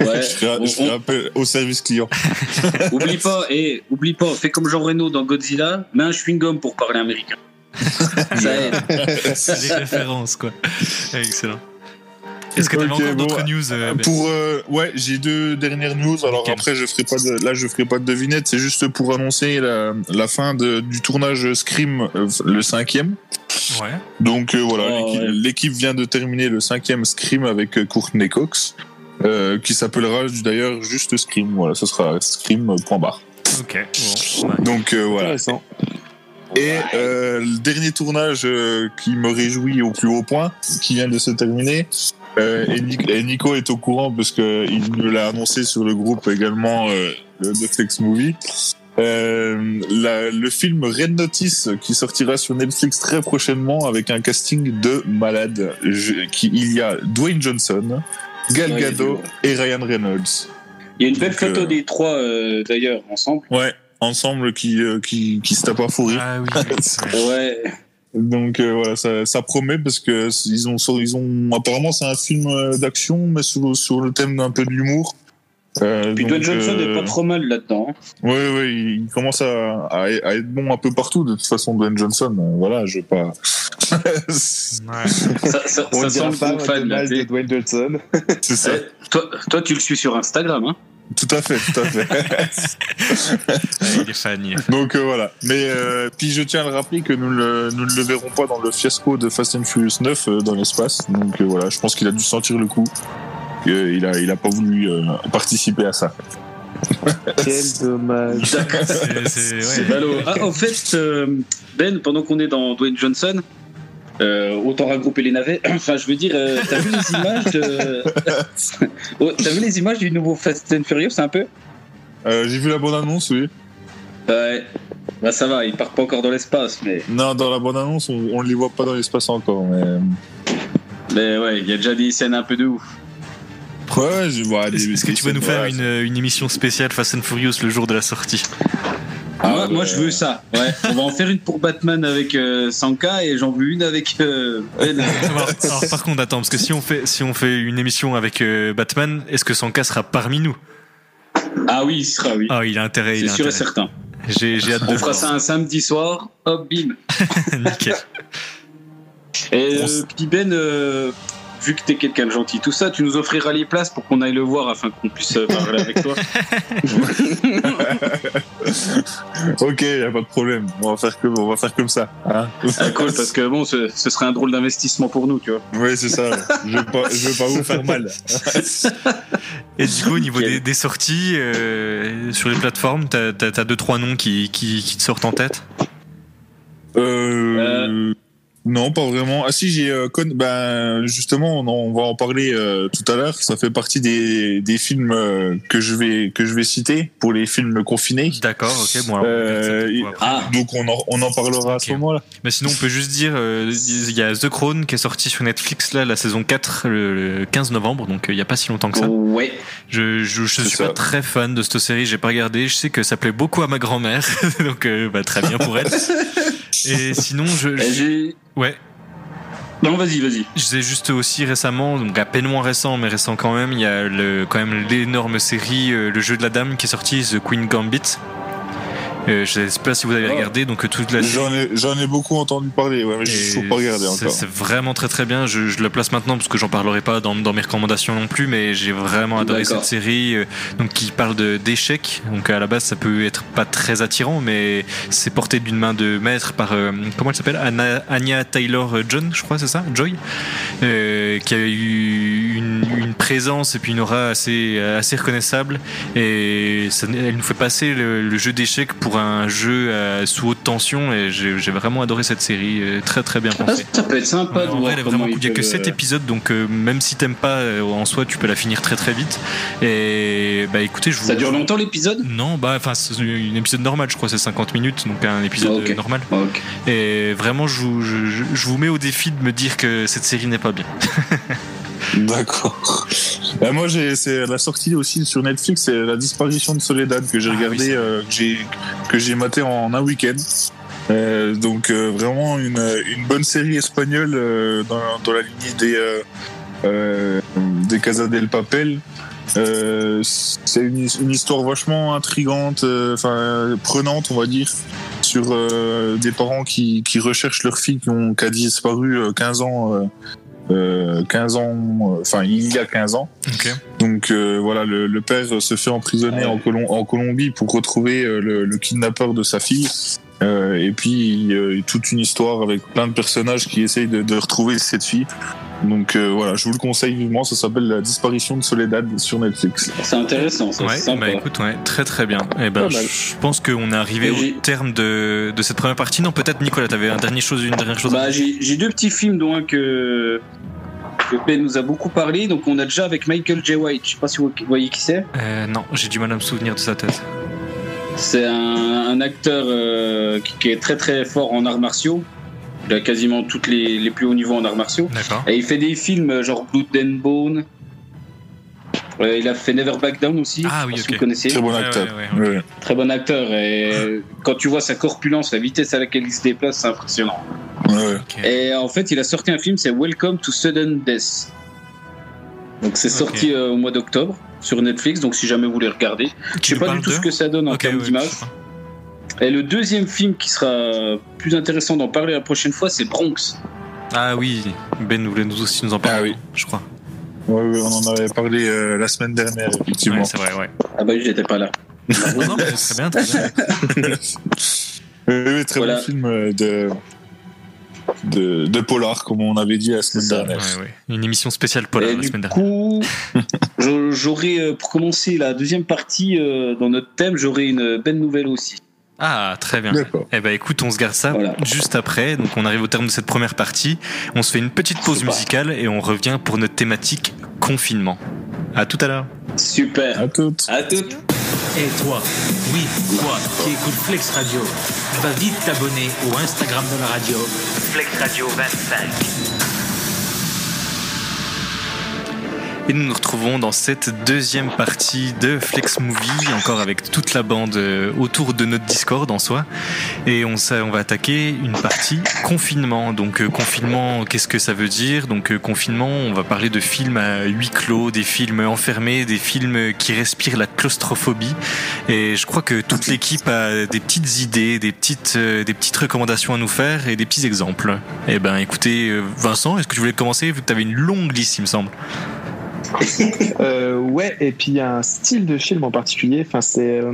Ouais. Je ferai, on- je ferai appel au service client. oublie pas, et oublie pas, fais comme Jean Reno dans Godzilla, mets un chewing-gum pour parler américain. Ça aide. C'est des références, quoi. Excellent. Est-ce que Ok, encore bon, d'autres news euh, Pour euh, ouais, j'ai deux dernières news. Alors après, je ferai pas de, là, je ferai pas de devinette. C'est juste pour annoncer la, la fin de, du tournage Scream, euh, le cinquième. Ouais. Donc euh, voilà, Oh, l'équipe- ouais. vient de terminer le cinquième Scream avec Courtney Cox, euh, qui s'appellera d'ailleurs juste Scream. Voilà, ce sera Scream point barre. Ok. Bon. bah, Donc euh, voilà. intéressant. Et euh, le dernier tournage euh, qui me réjouit au plus haut point, qui vient de se terminer, euh, et, Nic- et Nico est au courant parce que il me l'a annoncé sur le groupe également euh, de Flex Movie. Euh, la- le film Red Notice qui sortira sur Netflix très prochainement avec un casting de malades. Je- qui, il y a Dwayne Johnson, Gal Gadot et Ryan Reynolds. Il y a une belle Donc, photo euh, des trois euh, d'ailleurs ensemble. Ouais, ensemble qui, euh, qui, qui se tapent à fou rire. Ah oui. ouais. Donc euh, voilà, ça, ça promet parce que ils ont, ils ont apparemment c'est un film euh, d'action mais sur, sur le thème d'un peu d'humour. Euh, Puis donc, Dwayne Johnson euh, est pas trop mal là-dedans. hein. Ouais ouais, il, commence à, à, à être bon un peu partout de toute façon Dwayne Johnson. Euh, voilà, je vais pas. Ouais. Ça, ça, On ça sent le fan. de. Dwayne Johnson. c'est ça. Ouais, toi, toi, tu le suis sur Instagram. Hein Tout à fait, tout à fait. Ouais, il est fan. il est fan. Donc euh, voilà. Mais euh, puis je tiens à le rappeler que nous, le, nous ne le verrons pas dans le fiasco de Fast and Furious 9 euh, dans l'espace. Donc euh, voilà, je pense qu'il a dû sentir le coup. Euh, il a il a pas voulu euh, participer à ça. Quel dommage. C'est- ouais. ballot. Ah, en fait, euh, Ben, pendant qu'on est dans Dwayne Johnson, euh, autant regrouper les navets. Enfin, je veux dire, euh, t'as vu les images de... Oh, T'as vu les images du nouveau Fast and Furious un peu? Euh, J'ai vu la bonne annonce, oui. Ouais. Bah ça va, ils partent pas encore dans l'espace, mais Non, dans la bonne annonce, on, on les voit pas dans l'espace encore. Mais... mais ouais, il y a déjà des scènes un peu de ouf. Ouais, je vois. Est-ce est-ce que tu vas nous faire une, une émission spéciale Fast and Furious le jour de la sortie? Ah, moi, moi, je veux ça. Ouais. On va en faire une pour Batman avec euh, Sanka et j'en veux une avec euh, Ben. alors, alors, par contre, attends, parce que si on fait, si on fait une émission avec euh, Batman, est-ce que Sanka sera parmi nous? Ah oui, il sera, oui. Ah, il a intérêt, il C'est a sûr et intérêt. certain. J'ai j'ai hâte de On fera voir. ça un samedi soir, hop, bim. Nickel. Et puis Ben, vu que t'es quelqu'un de gentil, tout ça, tu nous offriras les places pour qu'on aille le voir afin qu'on puisse euh, parler avec toi. ok, y a pas de problème. On va faire comme, on va faire comme ça. Hein Ah, cool, parce que bon, ce, ce serait un drôle d'investissement pour nous, tu vois. oui, c'est ça. Je veux pas, je veux pas vous faire mal. Et du coup, au niveau des, des sorties euh, sur les plateformes, t'as t'as- t'as deux trois noms qui, qui, qui te sortent en tête? Euh, Non, pas vraiment. Ah si, j'ai euh, con- ben justement, on, va en parler euh, tout à l'heure. Ça fait partie des, des films euh, que je vais que je vais citer pour les films confinés. D'accord, ok. Bon, alors, on après. Ah, Donc on en, on en parlera à ce moment-là. Mais sinon, on peut juste dire, euh, il y a The Crown qui est sorti sur Netflix, là, la saison 4, le, le 15 novembre, donc euh, il n'y a pas si longtemps que ça. ouais. Je, je, suis ça. pas très fan de cette série, j'ai pas regardé. Je sais que ça plaît beaucoup à ma grand-mère, donc euh, bah, très bien pour elle. Et sinon, je, j'ai. Ouais, Non, vas-y, vas-y. je sais juste aussi récemment, donc à peine moins récent, mais récent quand même, il y a le, quand même l'énorme série euh, Le jeu de la dame qui est sorti, The Queen Gambit. Euh, je sais pas si vous avez regardé, donc euh, toute la J'en ai, beaucoup entendu parler, ouais, mais je toujours pas regardé c'est- encore. C'est vraiment très très bien. Je, je le place maintenant parce que j'en parlerai pas dans, dans mes recommandations non plus, mais j'ai vraiment adoré cette série. euh, donc qui parle de d'échecs. Donc à la base ça peut être pas très attirant, mais c'est porté d'une main de maître par euh, comment elle s'appelle? Anna, Anya Taylor John, je crois, c'est ça, Joy, qui a eu une, une présence et puis une aura assez assez reconnaissable. Et ça- elle nous fait passer le, le jeu d'échecs pour un jeu euh, sous haute tension. Et j'ai j'ai vraiment adoré cette série, très très bien Ah, pensée. ça peut être sympa de en voir vrai, elle est comment vraiment ils cool. Il n'y a que peuvent, 7 euh, épisodes, donc euh, même si t'aimes pas euh, en soi, tu peux la finir très très vite. Et bah écoutez, je vous. Ça dure longtemps l'épisode? Non, bah enfin, c'est un épisode normal, je crois, c'est 50 minutes, donc un épisode Ah, ok. euh, normal. Ah. Et vraiment, je vous, je vous mets au défi de me dire que cette série n'est pas bien. D'accord. Bah, moi, c'est la sortie aussi sur Netflix, c'est la disparition de Soledad que j'ai Ah, oui, regardé, c'est euh, que j'ai que j'ai maté en un week-end. Euh, donc euh, vraiment une, une bonne série espagnole euh, dans, dans la lignée des euh, des Casa del Papel. C'est une, une histoire vachement intrigante, enfin prenante, on va dire, sur des parents qui, qui recherchent leur fille qui ont qui a disparu euh, 15 ans. Euh, euh, 15 ans, euh, enfin il y a 15 ans. Ok. Donc euh, voilà, le, le père se fait emprisonner en, Colom- en Colombie pour retrouver euh, le, le kidnappeur de sa fille. Euh, et puis euh, toute une histoire avec plein de personnages qui essayent de, de retrouver cette fille. Donc euh, voilà, je vous le conseille vivement. Ça s'appelle La disparition de Soledad sur Netflix. C'est intéressant, ça, Ouais, sympa. bah écoute, ouais, très très bien. Et ben, Pas mal. je pense qu'on est arrivé au terme de, de cette première partie. Non, peut-être Nicolas, t'avais un dernier chose, une dernière chose. Bah, j'ai deux petits films dont un que, que Ben nous a beaucoup parlé. Donc on a déjà avec Michael J. White, je sais pas si vous voyez qui c'est. Euh, non, j'ai du mal à me souvenir de sa tête. C'est un, un acteur euh, qui, qui est très très fort en arts martiaux. Il a quasiment tous les, les plus hauts niveaux en arts martiaux. Et il fait des films euh, genre Blood and Bone. Euh, il a fait Never Back Down aussi. Ah oui, je sais pas si ok. vous connaissez. Très bon acteur. ouais, ouais, Ouais. Très bon acteur. Et quand tu vois sa corpulence, la vitesse à laquelle il se déplace, c'est impressionnant. Et en fait, il a sorti un film, c'est Welcome to Sudden Death. Donc c'est sorti euh, au mois d'octobre sur Netflix. Donc si jamais vous voulez regarder, je sais pas du tout de ce que ça donne en termes ouais, d'image. Et le deuxième film qui sera plus intéressant d'en parler la prochaine fois, c'est Bronx. Ah oui, Ben voulait nous aussi nous en parler, Ah oui. je crois. Ouais, ouais, on en avait parlé euh, la semaine dernière, effectivement. Ouais, c'est vrai, ouais. Ah bah oui, j'étais pas là. non, non, mais très bien, très bien. Oui, oui, très Voilà. bon film euh, de, de, de Polar, comme on avait dit la semaine dernière. Ouais, ouais. Une émission spéciale Polar Et la du semaine dernière. coup, je- j'aurai euh, pour commencer la deuxième partie euh, dans notre thème, j'aurai une belle nouvelle aussi. Ah, très bien. D'accord. Eh ben écoute, on se garde ça Voilà. juste après. Donc on arrive au terme de cette première partie. On se fait une petite pause Super. musicale et on revient pour notre thématique confinement. À tout à l'heure. Super. À toutes. À toutes. Et toi, oui, toi qui écoutes Flex Radio, va vite t'abonner au Instagram de la radio. Flex Radio 25. Et nous nous retrouvons dans cette deuxième partie de Flex Movie, encore avec toute la bande euh, autour de notre Discord en soi. Et on, on va attaquer une partie confinement. Donc euh, confinement, qu'est-ce que ça veut dire? Donc euh, confinement, on va parler de films à huis clos, des films enfermés, des films qui respirent la claustrophobie. Et je crois que toute l'équipe a des petites idées, des petites, euh, des petites recommandations à nous faire et des petits exemples. Eh ben écoutez, Vincent, est-ce que tu voulais commencer? Vu que tu avais une longue liste, il me semble Euh, ouais, et puis il y a un style de film en particulier. Enfin, c'est euh,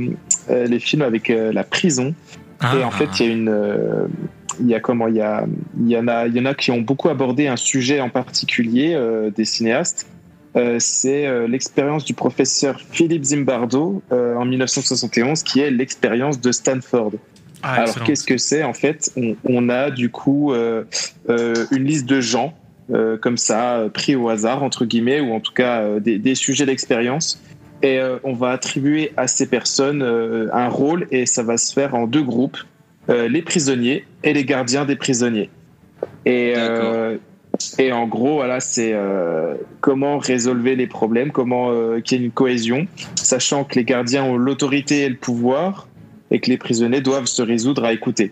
euh, les films avec euh, la prison. Et en fait, il y a une, il y a comment, il y a, il y en a, il y en a qui ont beaucoup abordé un sujet en particulier des cinéastes. C'est l'expérience du professeur Philippe Zimbardo en 1971, qui est l'expérience de Stanford. Ah, Alors qu'est-ce que c'est En fait, on, on a du coup une liste de gens euh, comme ça, euh, pris au hasard entre guillemets, ou en tout cas euh, des, des sujets d'expérience, et euh, on va attribuer à ces personnes un rôle, et ça va se faire en deux groupes les prisonniers et les gardiens des prisonniers. Et et en gros, voilà, c'est comment résolver les problèmes, comment qu'il y ait une cohésion, sachant que les gardiens ont l'autorité et le pouvoir, et que les prisonniers doivent se résoudre à écouter.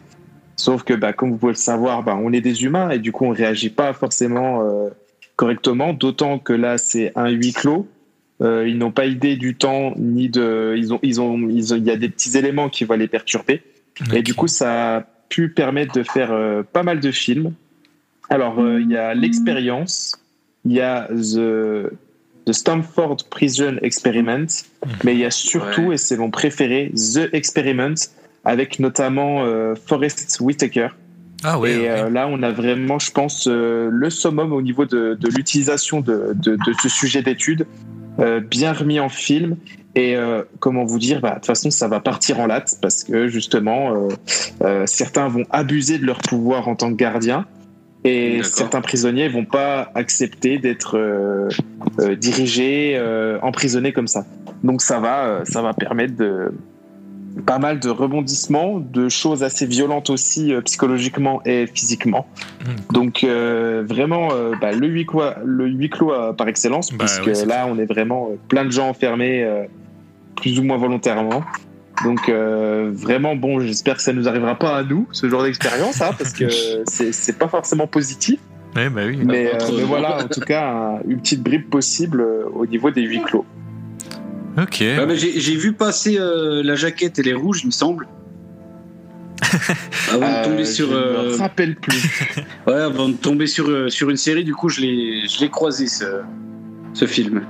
Sauf que, bah, comme vous pouvez le savoir, bah, on est des humains et du coup, on réagit pas forcément euh, correctement. D'autant que là, c'est un huis clos. Euh, ils n'ont pas idée du temps ni de. Ils ont, ils ont, ils ont- il y a des petits éléments qui vont les perturber. Et du coup, ça a pu permettre de faire euh, pas mal de films. Alors, il y a l'expérience, il y a The, The Stanford Prison Experiment, mais il y a surtout, Ouais. et c'est mon préféré, The Experiment, avec notamment euh, Forrest Whitaker. Ah ouais. et ouais. euh, là, on a vraiment, je pense, euh, le summum au niveau de, de l'utilisation de, de, de ce sujet d'étude, bien remis en film. Et euh, comment vous dire, bah, de toute façon, ça va partir en latte parce que justement, euh, euh, certains vont abuser de leur pouvoir en tant que gardien. Et certains prisonniers vont pas accepter d'être dirigés, emprisonnés comme ça. Donc ça va, ça va permettre de pas mal de rebondissements, de choses assez violentes aussi euh, psychologiquement et physiquement. Mm. Donc euh, vraiment euh, bah, le huis clos, le huis clos euh, par excellence, Bah puisque là on est vraiment euh, plein de gens enfermés, euh, plus ou moins volontairement. Donc euh, vraiment bon, j'espère que ça nous arrivera pas à nous ce genre d'expérience, hein, parce que c'est pas forcément positif. Ouais, bah oui. Mais, euh, voilà, en tout cas, un- une petite bribe possible euh, au niveau des huis clos. Ok. Ouais, j'ai vu passer euh, la jaquette, elle est rouge, il me semble. Avant de tomber Euh, sur, je euh, me rappelle plus. ouais, avant de tomber sur, sur une série, du coup, je l'ai je l'ai croisé ce, ce film.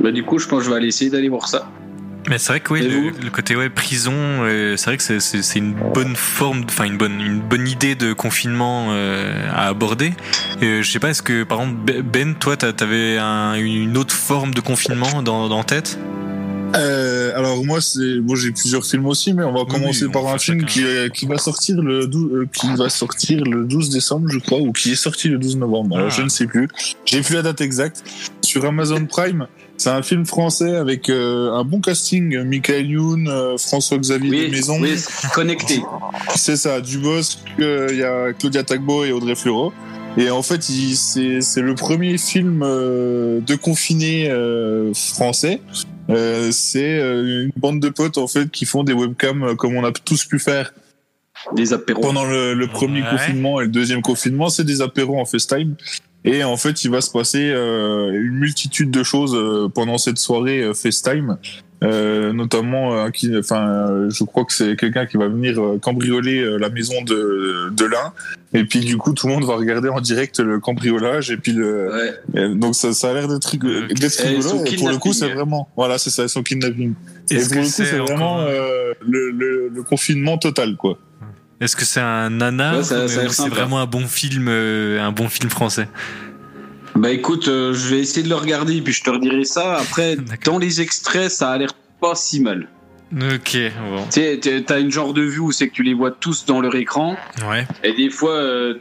Bah, du coup, je pense que je vais aller essayer d'aller voir ça. Mais c'est vrai que oui, le, côté ouais, prison, euh, c'est vrai que c'est- une bonne forme, enfin une bonne, une bonne idée de confinement euh, à aborder. Et, euh, je sais pas, est-ce que par exemple Ben- Ben, toi, t'avais un- une autre forme de confinement dans, dans tête? Euh, alors moi, c'est bon, j'ai plusieurs films aussi, mais on va Oui, commencer on par un film qui, est- qui va sortir le 12, euh, qui va sortir le 12 décembre, je crois, ou qui est sorti le 12 novembre. Alors, Ah. je ne sais plus. J'ai plus la date exacte. Sur Amazon Prime, c'est un film français avec euh, un bon casting. Michael Youn, euh, François-Xavier Oui, de Maison. oui, connecté. C'est ça, Dubosc, euh, il y a Claudia Tagbo et Audrey Fleurot. Et en fait, il- c'est c'est le premier film euh, de confiné euh, français. Euh, c'est euh, une bande de potes en fait qui font des webcams euh, comme on a tous pu faire Des apéros. pendant le, le premier Ouais. confinement et le deuxième confinement. C'est des apéros en FaceTime. Et en fait, il va se passer euh, une multitude de choses euh, pendant cette soirée euh, FaceTime. Euh, notamment, euh, qui, enfin, euh, je crois que c'est quelqu'un qui va venir euh, cambrioler euh, la maison de, de l'un. Et puis, du coup, tout le monde va regarder en direct le cambriolage. Et puis, le, Ouais. donc, ça, ça a l'air d'être rigolo- et pour le coup, c'est vraiment, voilà, c'est ça, son kidnapping. Et pour le coup, c'est vraiment euh, le, le, le confinement total, quoi. Est-ce que c'est un nanar Ouais, ça- ça c'est vraiment un bon film, euh, un bon film français Bah écoute, euh, je vais essayer de le regarder puis je te redirai ça. Après, dans les extraits, ça a l'air pas si mal. Ok, bon. Tu sais, t'as une genre de vue où c'est que tu les vois tous dans leur écran. Ouais. Et des fois, euh,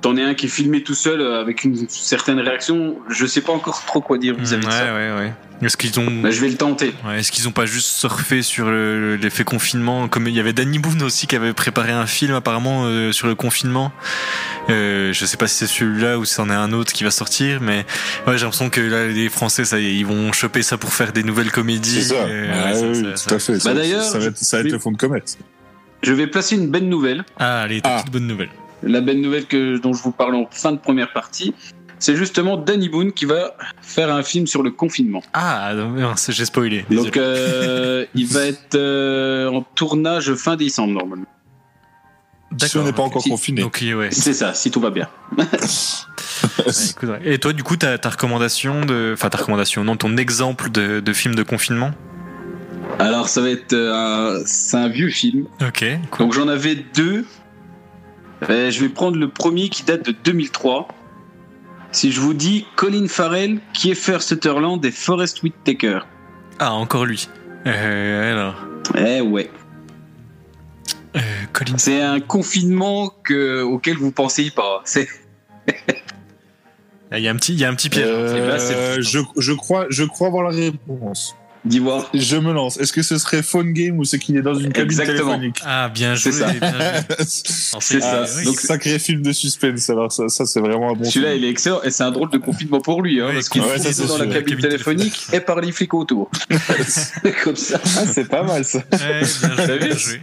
t'en es un qui est filmé tout seul euh, avec une certaine réaction. Je sais pas encore trop quoi dire Ouais, vis-à-vis de ça. ouais, ouais. Est-ce qu'ils ont. Bah, je vais le tenter. Ouais, Est-ce qu'ils ont pas juste surfé sur le- l'effet confinement Comme il y avait Danny Boone aussi qui avait préparé un film apparemment euh, sur le confinement. Euh, je sais pas si c'est celui-là ou si c'en est un autre qui va sortir, mais ouais, j'ai l'impression que là les Français, ça, ils vont choper ça pour faire des nouvelles comédies. C'est ça. Euh, Ah ouais, ça- oui, ça- tout ça- à fait. Ça- d'ailleurs, ça, va être, ça va être le fond de comète. Je vais placer une belle nouvelle. Ah, allez, ta Ah. petite bonne nouvelle. La belle nouvelle que, dont je vous parle en fin de première partie, c'est justement Danny Boone qui va faire un film sur le confinement. Ah, j'ai spoilé. désolé. Donc, euh, il va être euh, en tournage fin décembre normalement. Si on n'est pas encore Si. confiné. Donc, ouais. C'est ça, si tout va bien. Ouais, écoute, ouais. Et toi, du coup, ta, ta recommandation de, enfin ta recommandation, non, ton exemple de, de film de confinement? Alors, ça va être euh, un, c'est un vieux film. Ok, cool. Donc, j'en avais deux. Euh, je vais prendre le premier qui date de 2003. Si je vous dis Colin Farrell, Kiefer Sutherland et Forrest Whitaker. Ah, encore lui. Euh, alors, Eh ouais. euh, Colin. C'est un confinement que, auquel vous pensez pas. C'est Il y a un petit, il y a un petit piège. Euh, là, c'est- je, je crois, je crois avoir la réponse. D'y voir. Je me lance. Est-ce que ce serait Phone Game ou c'est qu'il est dans une cabine Exactement. téléphonique Ah, bien joué. C'est ça. bien joué. Non, C'est ça. oui. Donc, sacré film de suspense. Alors ça, ça c'est vraiment un bon Celui-là, film. il est excellent et c'est un drôle de confinement pour lui, hein, Ouais, parce qu'il ouais, ça, c'est dans la Cabine téléphonique et par les flics autour. Comme ça. Ah, c'est pas mal ça. Ouais, bien joué, T'as vu bien joué.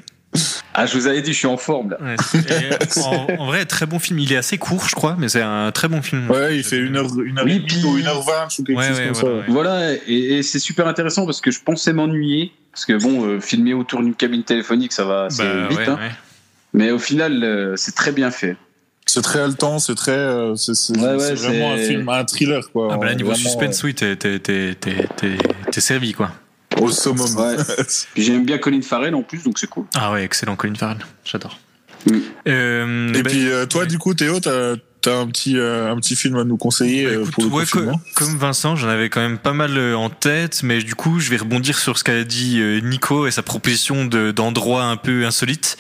Ah, je vous avais dit, je suis en forme là. Ouais, et en, en vrai, très bon film. Il est assez court, je crois, mais c'est un très bon film. Ouais, il fait une heure, une heure Oui, et demie puis- ou une heure vingt ou quelque Ouais, chose ouais, comme voilà, ça. ouais. Voilà, et, et c'est super intéressant parce que je pensais m'ennuyer Parce que bon, euh, filmer autour d'une cabine téléphonique, ça va assez Bah, vite. ouais, hein. ouais. Mais au final, euh, c'est très bien fait. C'est très haletant, c'est très, euh, c'est vraiment un film, un thriller quoi. Ah bah là, niveau Vraiment, suspense, oui, t'es, t'es, t'es, t'es, t'es- t'es servi, quoi. Au summum. Ouais. Puis j'aime bien Colin Farrell en plus, donc c'est cool. Ah ouais, excellent, Colin Farrell. J'adore. Mm. Euh, Et bah, puis euh, toi, ouais. du coup, Théo, t'as as un petit, euh, un petit film à nous conseiller Bah, euh, écoute, pour le ouais, confinement. comme Vincent, j'en avais quand même pas mal euh, en tête, mais du coup, je vais rebondir sur ce qu'a dit Nico et sa proposition de d'endroits un peu insolites.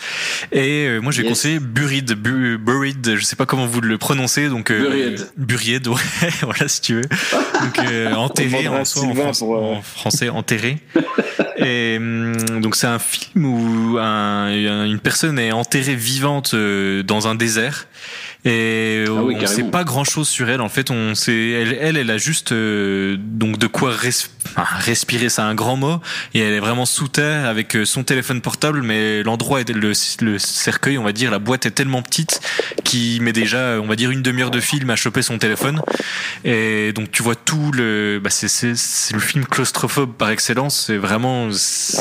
Et euh, moi, j'ai Yes. conseillé Buried, Bu- Buried, je sais pas comment vous le prononcez, donc euh, Buried. Buried, ouais, voilà si tu veux. Donc euh, enterré en, soi, en, Sylvain France- pour, en français, enterré. Et hum, donc c'est un film où un- une personne est enterrée vivante dans un désert. Et Ah oui, on sait pas grand chose sur elle. En fait, on sait, elle, elle, elle a juste euh, donc de quoi res- enfin, respirer, c'est un grand mot. Et elle est vraiment sous terre avec euh, son téléphone portable, mais l'endroit est le, le cercueil, on va dire, la boîte est tellement petite qu'il met déjà, on va dire, une demi-heure de film à choper son téléphone. Et donc tu vois tout le, bah c'est c'est le film claustrophobe par excellence. C'est vraiment, c'est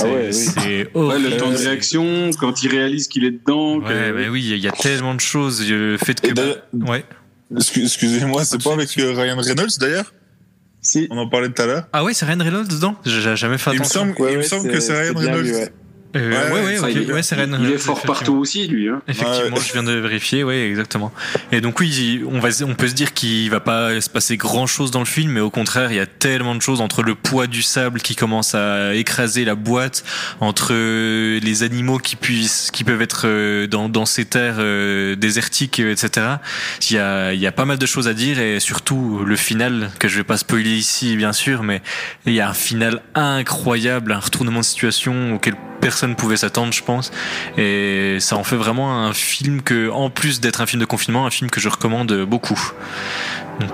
Ah ouais, oui. le temps de réaction, quand il réalise qu'il est dedans. que- Ouais, mais oui, il y a tellement de choses. Le fait que, D'ailleurs- ouais. Excu- Excusez-moi, c'est pas avec euh, Ryan Reynolds d'ailleurs? Si. On en parlait tout à l'heure. Ah ouais, c'est Ryan Reynolds dedans? J'ai jamais fait Il me attention. semble, Ouais, il me semble que c'est Ryan Reynolds. ouais. Euh, Ouais, ouais, ouais, Enfin, ok, il, ouais, c'est Ryan il est fort partout aussi, lui. Hein. Effectivement, Ouais. je viens de vérifier, oui, exactement. Et donc oui, on va, on peut se dire qu'il va pas se passer grand chose dans le film, mais au contraire, il y a tellement de choses entre le poids du sable qui commence à écraser la boîte, entre euh, les animaux qui puissent, qui peuvent être euh, dans, dans ces terres euh, désertiques, etc. Il y a, il y a pas mal de choses à dire et surtout le final que je vais pas spoiler ici, bien sûr, mais il y a un final incroyable, un retournement de situation auquel personne pouvait s'attendre, je pense. Et ça en fait vraiment un film que, en plus d'être un film de confinement, un film que je recommande beaucoup.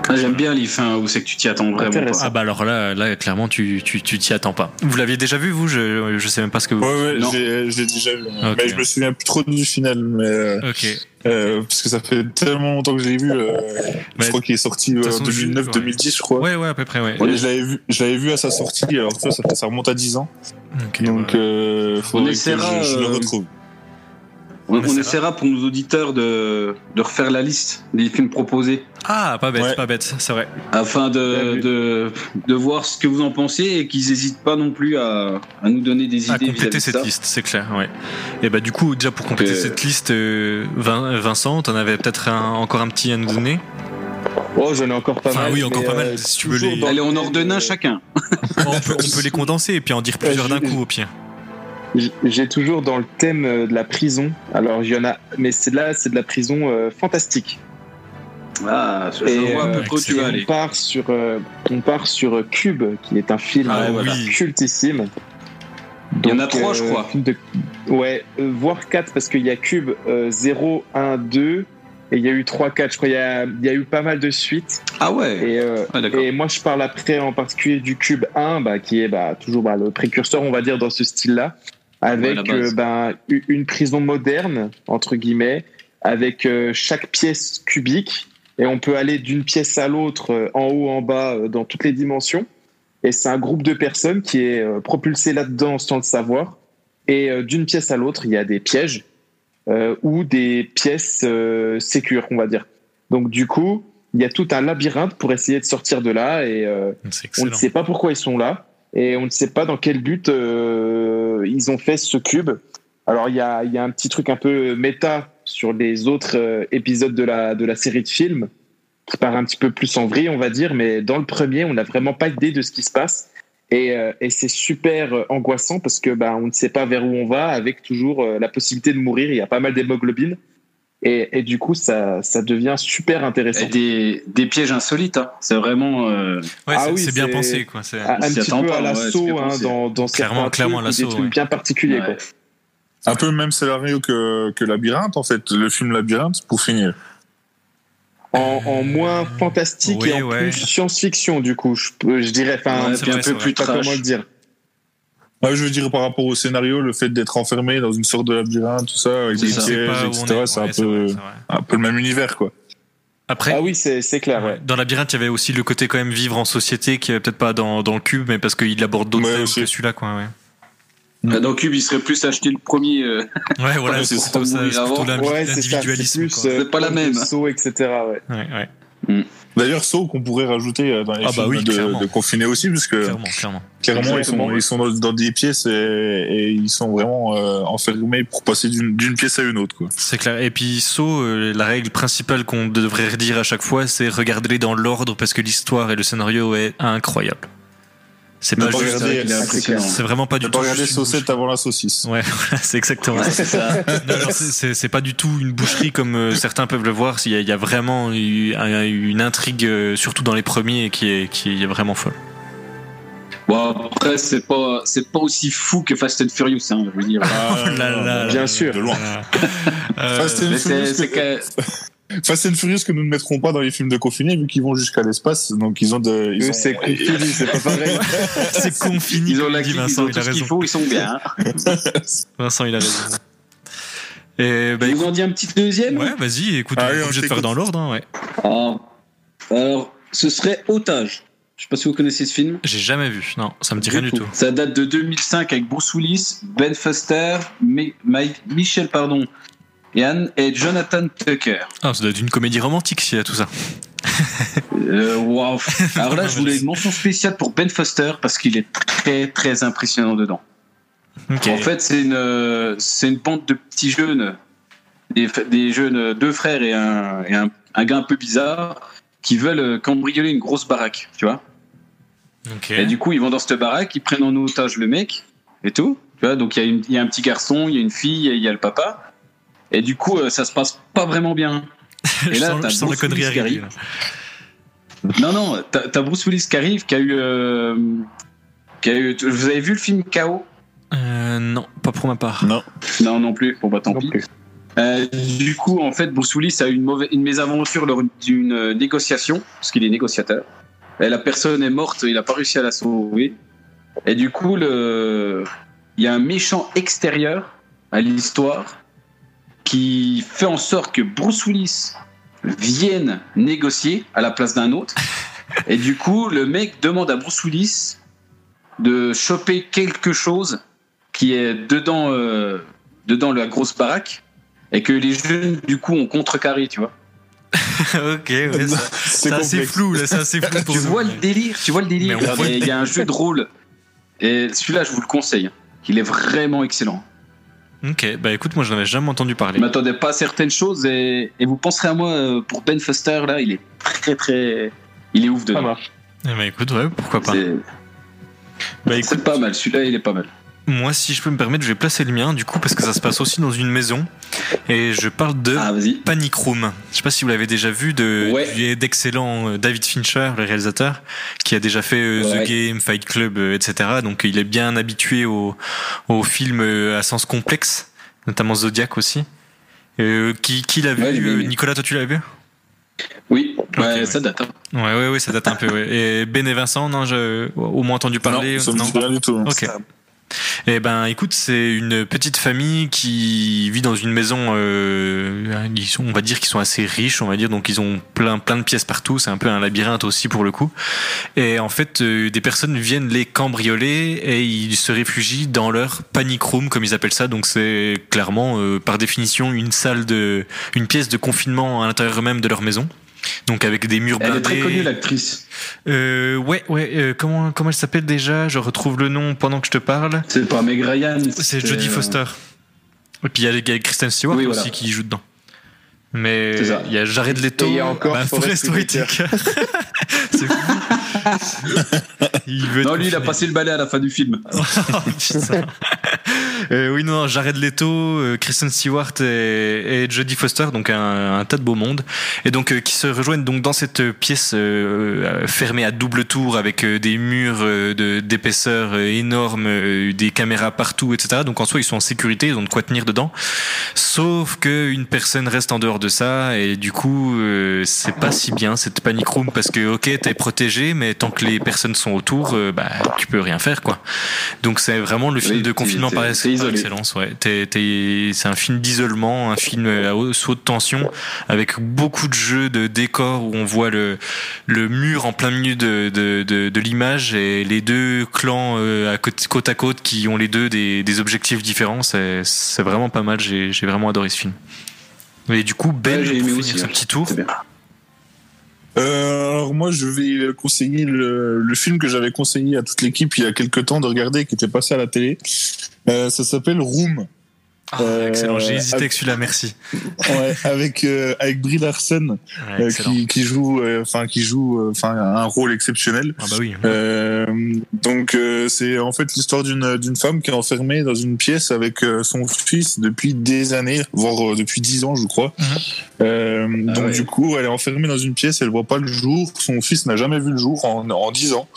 Ah, J'aime bien les fins où c'est que tu t'y attends vraiment pas. Ah bah alors là, là clairement, tu tu tu t'y attends pas. Vous l'aviez déjà vu vous? Je je sais même pas ce que vous. Ouais, ouais, Non. j'ai j'ai déjà vu. Ok. Mais je me souviens plus trop du final, mais euh, Ok. euh, parce que ça fait tellement longtemps que je l'ai vu. euh, Mais je crois qu'il est sorti euh, en je- 2009-2010, je crois. Ouais ouais à peu près ouais. Et je l'avais vu, je l'avais vu à sa sortie. Alors ça, ça, remonte à 10 ans. Ok, Donc, ouais. euh, faudrait que essaiera, je, je le euh, retrouve. On, On essaiera. pour nos auditeurs de, de refaire la liste des films proposés Ah pas bête Ouais. pas bête c'est vrai. afin de, de, de voir ce que vous en pensez et qu'ils n'hésitent pas non plus à, à nous donner des À idées vis-à-vis compléter cette ça. liste c'est clair ouais. Et bah du coup déjà pour compléter Euh, cette liste, euh, Vin- Vincent, t'en avais peut-être encore un petit à nous donner? Oh, j'en ai encore pas Enfin, mal. oui, encore pas mal, euh, si tu veux les- Allez, le on en redonne un euh, chacun. on, peut, on peut les condenser et puis en dire plusieurs d'un coup au pire. J'ai toujours dans le thème euh, de la prison. Alors, il y en a, mais c'est là, c'est de la prison euh, fantastique. Ah, je Et, vois à peu euh, près où tu vas on aller. part sur, euh, on part sur Cube, qui est un film Ah, euh, oui. cultissime. Il y en a Donc, trois, je crois. de- Ouais, voire quatre, parce qu'il y a Cube euh, 0, 1, 2, et il y a eu 3, 4. Je crois qu'il y a, il y a eu pas mal de suites. Ah ouais. Et, euh, Ah, et moi, je parle après en particulier du Cube 1, bah, qui est bah, toujours bah, le précurseur, on va dire, dans ce style-là, avec Ouais, euh, u- une prison moderne, entre guillemets, avec euh, chaque pièce cubique, et on peut aller d'une pièce à l'autre, euh, en haut, en bas, dans toutes les dimensions. Et c'est un groupe de personnes qui est propulsé là-dedans sans le savoir. Et d'une pièce à l'autre, il y a des pièges ou des pièces sécures, on va dire. Donc du coup, il y a tout un labyrinthe pour essayer de sortir de là et euh, on ne sait pas pourquoi ils sont là et on ne sait pas dans quel but euh, ils ont fait ce cube. Alors il y a, un petit truc un peu méta sur les autres euh, épisodes de la, de la série de films qui part un petit peu plus en vrille, on va dire, mais dans le premier, on n'a vraiment pas idée de ce qui se passe. Et, euh, c'est super angoissant parce que bah, on ne sait pas vers où on va avec toujours la possibilité de mourir. Il y a pas mal d'hémoglobine. Et, et du coup, ça, ça devient super intéressant. Et des, des pièges insolites. hein. C'est vraiment. euh, Ouais, Ah c'est oui, c'est bien c'est- pensé quoi. c'est- un, petit peu à ouais, l'assaut bien hein, dans, dans Clairement, clairement trucs, des trucs ouais. bien particuliers. ouais. Quoi. Un peu le même scénario que, que Labyrinthe, en fait, le film Labyrinthe, pour finir. En, en moins fantastique Oui, et en ouais. plus science-fiction, du coup, je, dirais. Enfin, Ouais, vrai, un c'est peu vrai. plus trash. comment le dire. Ouais, je veux dire, par rapport au scénario, le fait d'être enfermé dans une sorte de labyrinthe, tout ça, avec des pièges, etc., est. c'est Ouais, un, peu, un peu le même univers, quoi. Après, Ah oui, c'est c'est clair. Ouais. Ouais. Dans Labyrinthe, il y avait aussi le côté quand même vivre en société qui est peut-être pas dans, dans le cube, mais parce qu'il aborde d'autres Ouais, thèmes que celui-là, quoi. Ouais. Ah, Dans Cube, il serait plus acheté le premier. euh, Ouais, voilà, Ouais, c'est c'est plutôt ça, mourir c'est plutôt avant. l'indi- Ouais, c'est ça. C'est l'individualisme. quoi. euh, C'est pas la même. saut, etc. Ouais. Ouais, ouais. D'ailleurs, Saw qu'on pourrait rajouter euh, dans les Ah bah oui, de, de aussi, parce que Clairement, clairement. clairement ils sont ils sont dans, dans des pièces et, et ils sont vraiment euh, enfermés pour passer d'une d'une pièce à une autre quoi. C'est clair. Et puis, So, euh, la règle principale qu'on devrait redire à chaque fois, c'est regarder dans l'ordre parce que l'histoire et le scénario est incroyable. C'est pas pas juste. C'est vraiment pas du Ne tout. pas regarder saucette avant la saucisse. Ouais, voilà, c'est exactement Ouais, ça. c'est ça. C'est- c'est c'est pas du tout une boucherie comme euh, certains peuvent le voir. Il y a, il y a vraiment une intrigue, euh, surtout dans les premiers, qui est, qui est vraiment folle. Bon, après, c'est pas, c'est pas aussi fou que Fast and Furious, hein, je veux dire. Ah, là là Bien de sûr. loin. Euh, Fast and Mais c'est, Fast and Furious que nous ne mettrons pas dans les films de confinés vu qu'ils vont jusqu'à l'espace, donc ils ont de. Ils ont- c'est confini, c'est pas pareil. c'est confini. ils ont la dit ils Vincent, ont il tout a ce qu'il raison. faut, ils sont bien. hein. Vincent, il a raison. Et bah, Je vous en dis un petit deuxième ouais, vas-y, écoute, Ah on est obligé de faire dans l'ordre, hein, ouais. Ah. Alors, ce serait Otage. Je sais pas si vous connaissez ce film. J'ai jamais vu, non, ça me dit rien du tout. Ça date de 2005 avec Bruce Willis, Ben Foster, Michel pardon, Yann et Jonathan Tucker. Ah, ça doit être une comédie romantique s'il y a tout ça. Euh, Waouh. Alors là, je voulais une mention spéciale pour Ben Foster parce qu'il est très très impressionnant dedans. Ok. En fait, c'est une c'est une bande de petits jeunes, des, des jeunes deux frères et un et un, un gars un peu bizarre qui veulent euh, cambrioler une grosse baraque, tu vois. ok. Et du coup, ils vont dans cette baraque, ils prennent en otage le mec et tout. Tu vois, donc il y, y a un petit garçon, il y a une fille, il y a le papa. Et du coup, euh, ça se passe pas vraiment bien. je et là, je sens la connerie arriver. Non, non, t'as Bruce Willis qui arrive, qui a eu, euh, qui a eu. Vous avez vu le film Chaos Euh, non, pas pour ma part. Non. Non, non plus. Bon bah tant Non pis. plus. Euh, du coup, en fait, Bruce Willis a eu une, mauvaise, une mésaventure lors d'une négociation, parce qu'il est négociateur. Et la personne est morte, il a pas réussi à la sauver. Et du coup, le... il y a un méchant extérieur à l'histoire qui fait en sorte que Bruce Willis vienne négocier à la place d'un autre. Et du coup, le mec demande à Bruce Willis de choper quelque chose qui est dedans, euh, dedans la grosse baraque et que les jeunes du coup ont contrecarré, tu vois. ok, ouais, ça- C'est assez flou, là, c'est assez flou pour Tu nous. vois le délire, tu vois le délire. Il y a un jeu de rôle et celui-là, je vous le conseille. Il est vraiment excellent. Ok, bah écoute, moi j'en avais jamais entendu parler. Je m'attendais pas à certaines choses et, et vous penserez à moi euh, pour Ben Foster là, il est très très, il est ouf Ça dedans. marche. Eh bah écoute, ouais, pourquoi pas. C'est Bah écoute, pas mal, celui-là il est pas mal. Moi si je peux me permettre, je vais placer le mien, du coup, parce que ça se passe aussi dans une maison. Et je parle de Ah. Panic Room. Je sais pas si vous l'avez déjà vu de Ouais. d'excellent euh, David Fincher, le réalisateur, qui a déjà fait euh, Ouais. The Game, Fight Club, euh, etc. Donc il est bien habitué aux au films euh, à sens complexe, notamment Zodiac aussi. Euh, qui qui l'a vu Ouais. Nicolas, toi tu l'as vu? Oui, ouais, ouais. ça date. hein. Ouais, ouais, ouais, ça date un peu. Ouais. Et Ben et Vincent, non, j'ai au moins entendu parler. Non, ça me dit rien du tout. Ok. Eh ben, écoute, c'est une petite famille qui vit dans une maison. Euh, ils sont, on va dire qu'ils sont assez riches, on va dire, donc ils ont plein, plein de pièces partout. C'est un peu un labyrinthe aussi pour le coup. Et en fait, euh, des personnes viennent les cambrioler et ils se réfugient dans leur panic room, comme ils appellent ça. Donc c'est clairement, euh, par définition, une salle de, une pièce de confinement à l'intérieur même de leur maison. Donc avec des murs Elle est blindés. très connue l'actrice. Euh, ouais, ouais. euh, comment, comment elle s'appelle déjà? Je retrouve le nom pendant que je te parle. C'est pas Meg Ryan. C'est Jodie euh, Foster. Et puis il y a, il y a Kristen Stewart Oui, aussi qui joue dedans. Mais il y a Jared Leto, Et il y a encore bah, Forest Whitaker. Whitaker. C'est fou. il veut Non, lui, il a passé le balai à la fin du film. Oh. Euh, oui, non, Jared Leto, euh, Kristen Stewart et, et Jodie Foster, donc un, un tas de beau monde, et donc euh, qui se rejoignent donc dans cette pièce euh, euh, fermée à double tour avec euh, des murs euh, de d'épaisseur euh, énorme, euh, des caméras partout, etc. Donc en soi, ils sont en sécurité, ils ont de quoi tenir dedans. Sauf que une personne reste en dehors de ça, et du coup, euh, c'est pas si bien cette panic room parce que ok, t'es protégé, mais tant que les personnes sont autour, bah tu peux rien faire quoi. Donc c'est vraiment le film Oui, de confinement par, c'est isolé. excellence, ouais. T'es- t'es- c'est un film d'isolement, un film à haut- haute tension, avec beaucoup de jeux de décors où on voit le, le mur en plein milieu de, de, de, de l'image et les deux clans euh, à côte, côte à côte qui ont les deux des, des objectifs différents. C'est c'est vraiment pas mal. J'ai j'ai vraiment adoré ce film. Et du coup, Ben, Ouais, j'ai pour aimé finir aussi, ce ouais. petit tour, C'est bien. Euh, alors moi, je vais conseiller le, le film que j'avais conseillé à toute l'équipe il y a quelques temps de regarder, qui était passé à la télé. Euh, ça s'appelle Room, Ah, Euh, excellent. J'ai hésité avec- avec celui-là, merci. ouais, avec euh, avec Brie Larson Ouais, euh, qui, qui joue, euh, enfin qui joue, euh, enfin un rôle exceptionnel. Ah bah oui. Euh, donc euh, c'est en fait l'histoire d'une d'une femme qui est enfermée dans une pièce avec euh, son fils depuis des années, voire euh, depuis dix ans je crois. Mhm. Euh, Ah donc ouais. du coup elle est enfermée dans une pièce, elle voit pas le jour, son fils n'a jamais vu le jour en, en dix ans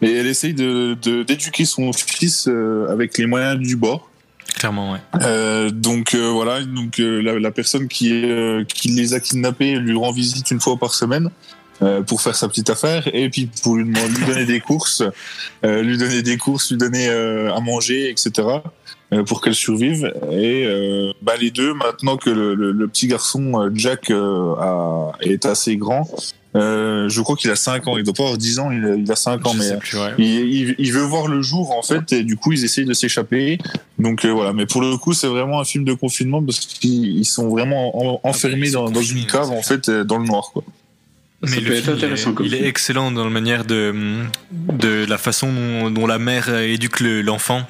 et elle essaye de de- d'éduquer son fils euh, avec les moyens du bord. Clairement. Euh, donc euh, voilà, donc euh, la, personne qui les a kidnappés lui rend visite une fois par semaine pour faire sa petite affaire et puis pour lui, lui donner des courses, lui donner des courses, lui donner à manger, etc. pour qu'elle survive. Et bah, les deux, maintenant que le, petit garçon Jack est assez grand, euh, je crois qu'il a 5 ans, il doit pas avoir 10 ans, il a, il a 5 ans, Je mais sais plus, ouais. il, il- il veut voir le jour en fait et du coup ils essayent de s'échapper. Donc euh, voilà. Mais pour le coup c'est vraiment un film de confinement parce qu'ils ils sont vraiment en- enfermés dans, dans une cave en fait euh, dans le noir quoi. Mais le film, il est- intéressant il est, excellent dans la manière de, de la façon dont, dont la mère éduque le- l'enfant.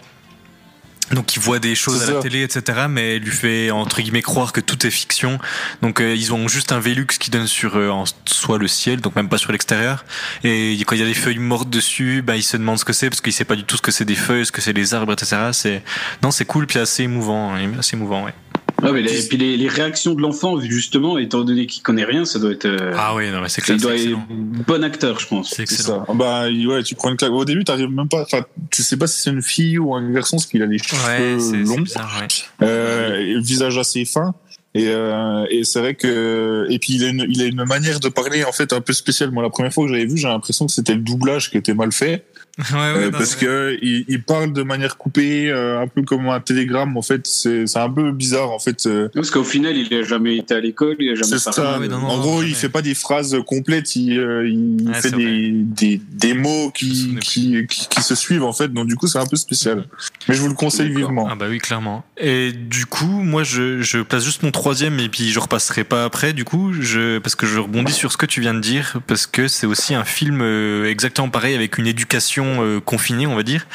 Donc il voit des choses à la télé, etc. Mais elle lui fait entre guillemets croire que tout est fiction. Donc euh, ils ont juste un Velux qui donne sur euh, en soi le ciel, donc même pas sur l'extérieur. Et quand il y a des feuilles mortes dessus, bah il se demande ce que c'est parce qu'il sait pas du tout ce que c'est des feuilles, ce que c'est les arbres, etc. C'est non c'est cool puis assez émouvant, hein, assez émouvant. Ouais. Ouais, mais les- et puis les, les réactions de l'enfant, justement, étant donné qu'il connaît rien, ça doit être. euh, Ah oui non mais c'est il clair, doit c'est être bon acteur, je pense. C'est excellent. ça bah ouais tu prends une claque au début t'arrives même pas enfin tu sais pas si c'est une fille ou un garçon parce qu'il a les cheveux Ouais, longs bizarre. Ouais. euh, le visage assez fin et, euh, et c'est vrai que et puis il a une il a une manière de parler en fait un peu spéciale moi la première fois que j'avais vu j'ai l'impression que c'était le doublage qui était mal fait Ouais, ouais, Euh, non, parce que il, il parle de manière coupée, euh, un peu comme un télégramme. En fait, c'est c'est un peu bizarre. En fait, euh, Parce qu'au final, il a jamais été à l'école, il a jamais ça. ouais, non, non, en gros, jamais. il fait pas des phrases complètes. Il, euh, il Ouais, fait des, des des mots qui qui, qui qui se suivent en fait. Donc du coup, c'est un peu spécial. Mais je vous le conseille vivement. Ah bah oui, clairement. Et du coup, moi, je, je place juste mon troisième et puis je repasserai pas après, du coup, je, parce que je rebondis sur ce que tu viens de dire, parce que c'est aussi un film exactement pareil avec une éducation euh, confinée, on va dire.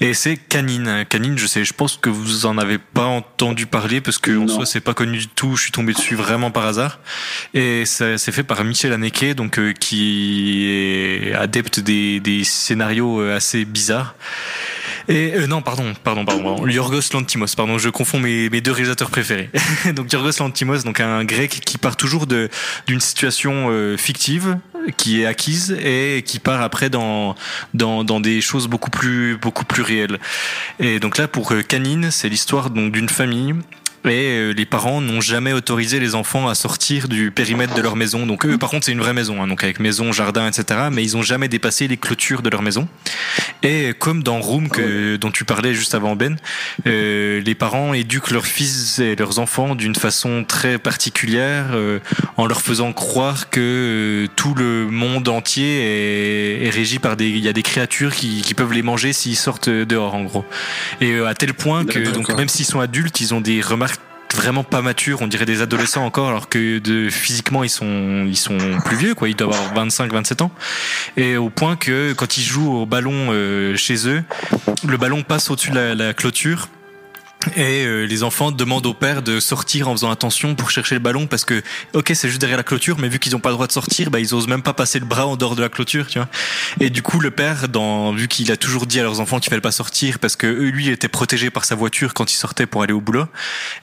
Et c'est Canine. Canine, je sais, je pense que vous en avez pas entendu parler parce que en soi, c'est pas connu du tout. Je suis tombé dessus vraiment par hasard. Et c'est fait par Michel Haneke, donc euh, qui est adepte des, des scénarios euh, assez bizarres. Et euh, non, pardon, pardon, pardon, pardon. Yorgos Lantimos, pardon, je confonds mes, deux réalisateurs préférés. donc Yorgos Lantimos, donc un grec qui part toujours de d'une situation euh, fictive qui est acquise et qui part après dans dans dans des choses beaucoup plus beaucoup plus réelles. Et donc là pour euh, Canine, c'est l'histoire donc d'une famille et euh, les parents n'ont jamais autorisé les enfants à sortir du périmètre de leur maison. Donc eux, par contre, c'est une vraie maison, hein, donc avec maison, jardin, etc. Mais ils ont jamais dépassé les clôtures de leur maison. Et comme dans Room que, dont tu parlais juste avant Ben, euh, les parents éduquent leurs fils et leurs enfants d'une façon très particulière, euh, en leur faisant croire que euh, tout le monde entier est, est régi par des, il y a des créatures qui, qui peuvent les manger s'ils sortent dehors, en gros. Et euh, à tel point que donc même s'ils sont adultes, ils ont des remarques vraiment pas matures, on dirait des adolescents encore, alors que de, physiquement ils sont ils sont plus vieux quoi, ils doivent avoir 25 27 ans. Et au point que quand ils jouent au ballon euh, chez eux, le ballon passe au-dessus de la, la clôture. Et euh, les enfants demandent au père de sortir en faisant attention pour chercher le ballon parce que ok c'est juste derrière la clôture mais vu qu'ils n'ont pas le droit de sortir bah ils osent même pas passer le bras en dehors de la clôture tu vois. Et du coup le père dans vu qu'il a toujours dit à leurs enfants qu'il fallait pas sortir parce que eux, lui était protégé par sa voiture quand il sortait pour aller au boulot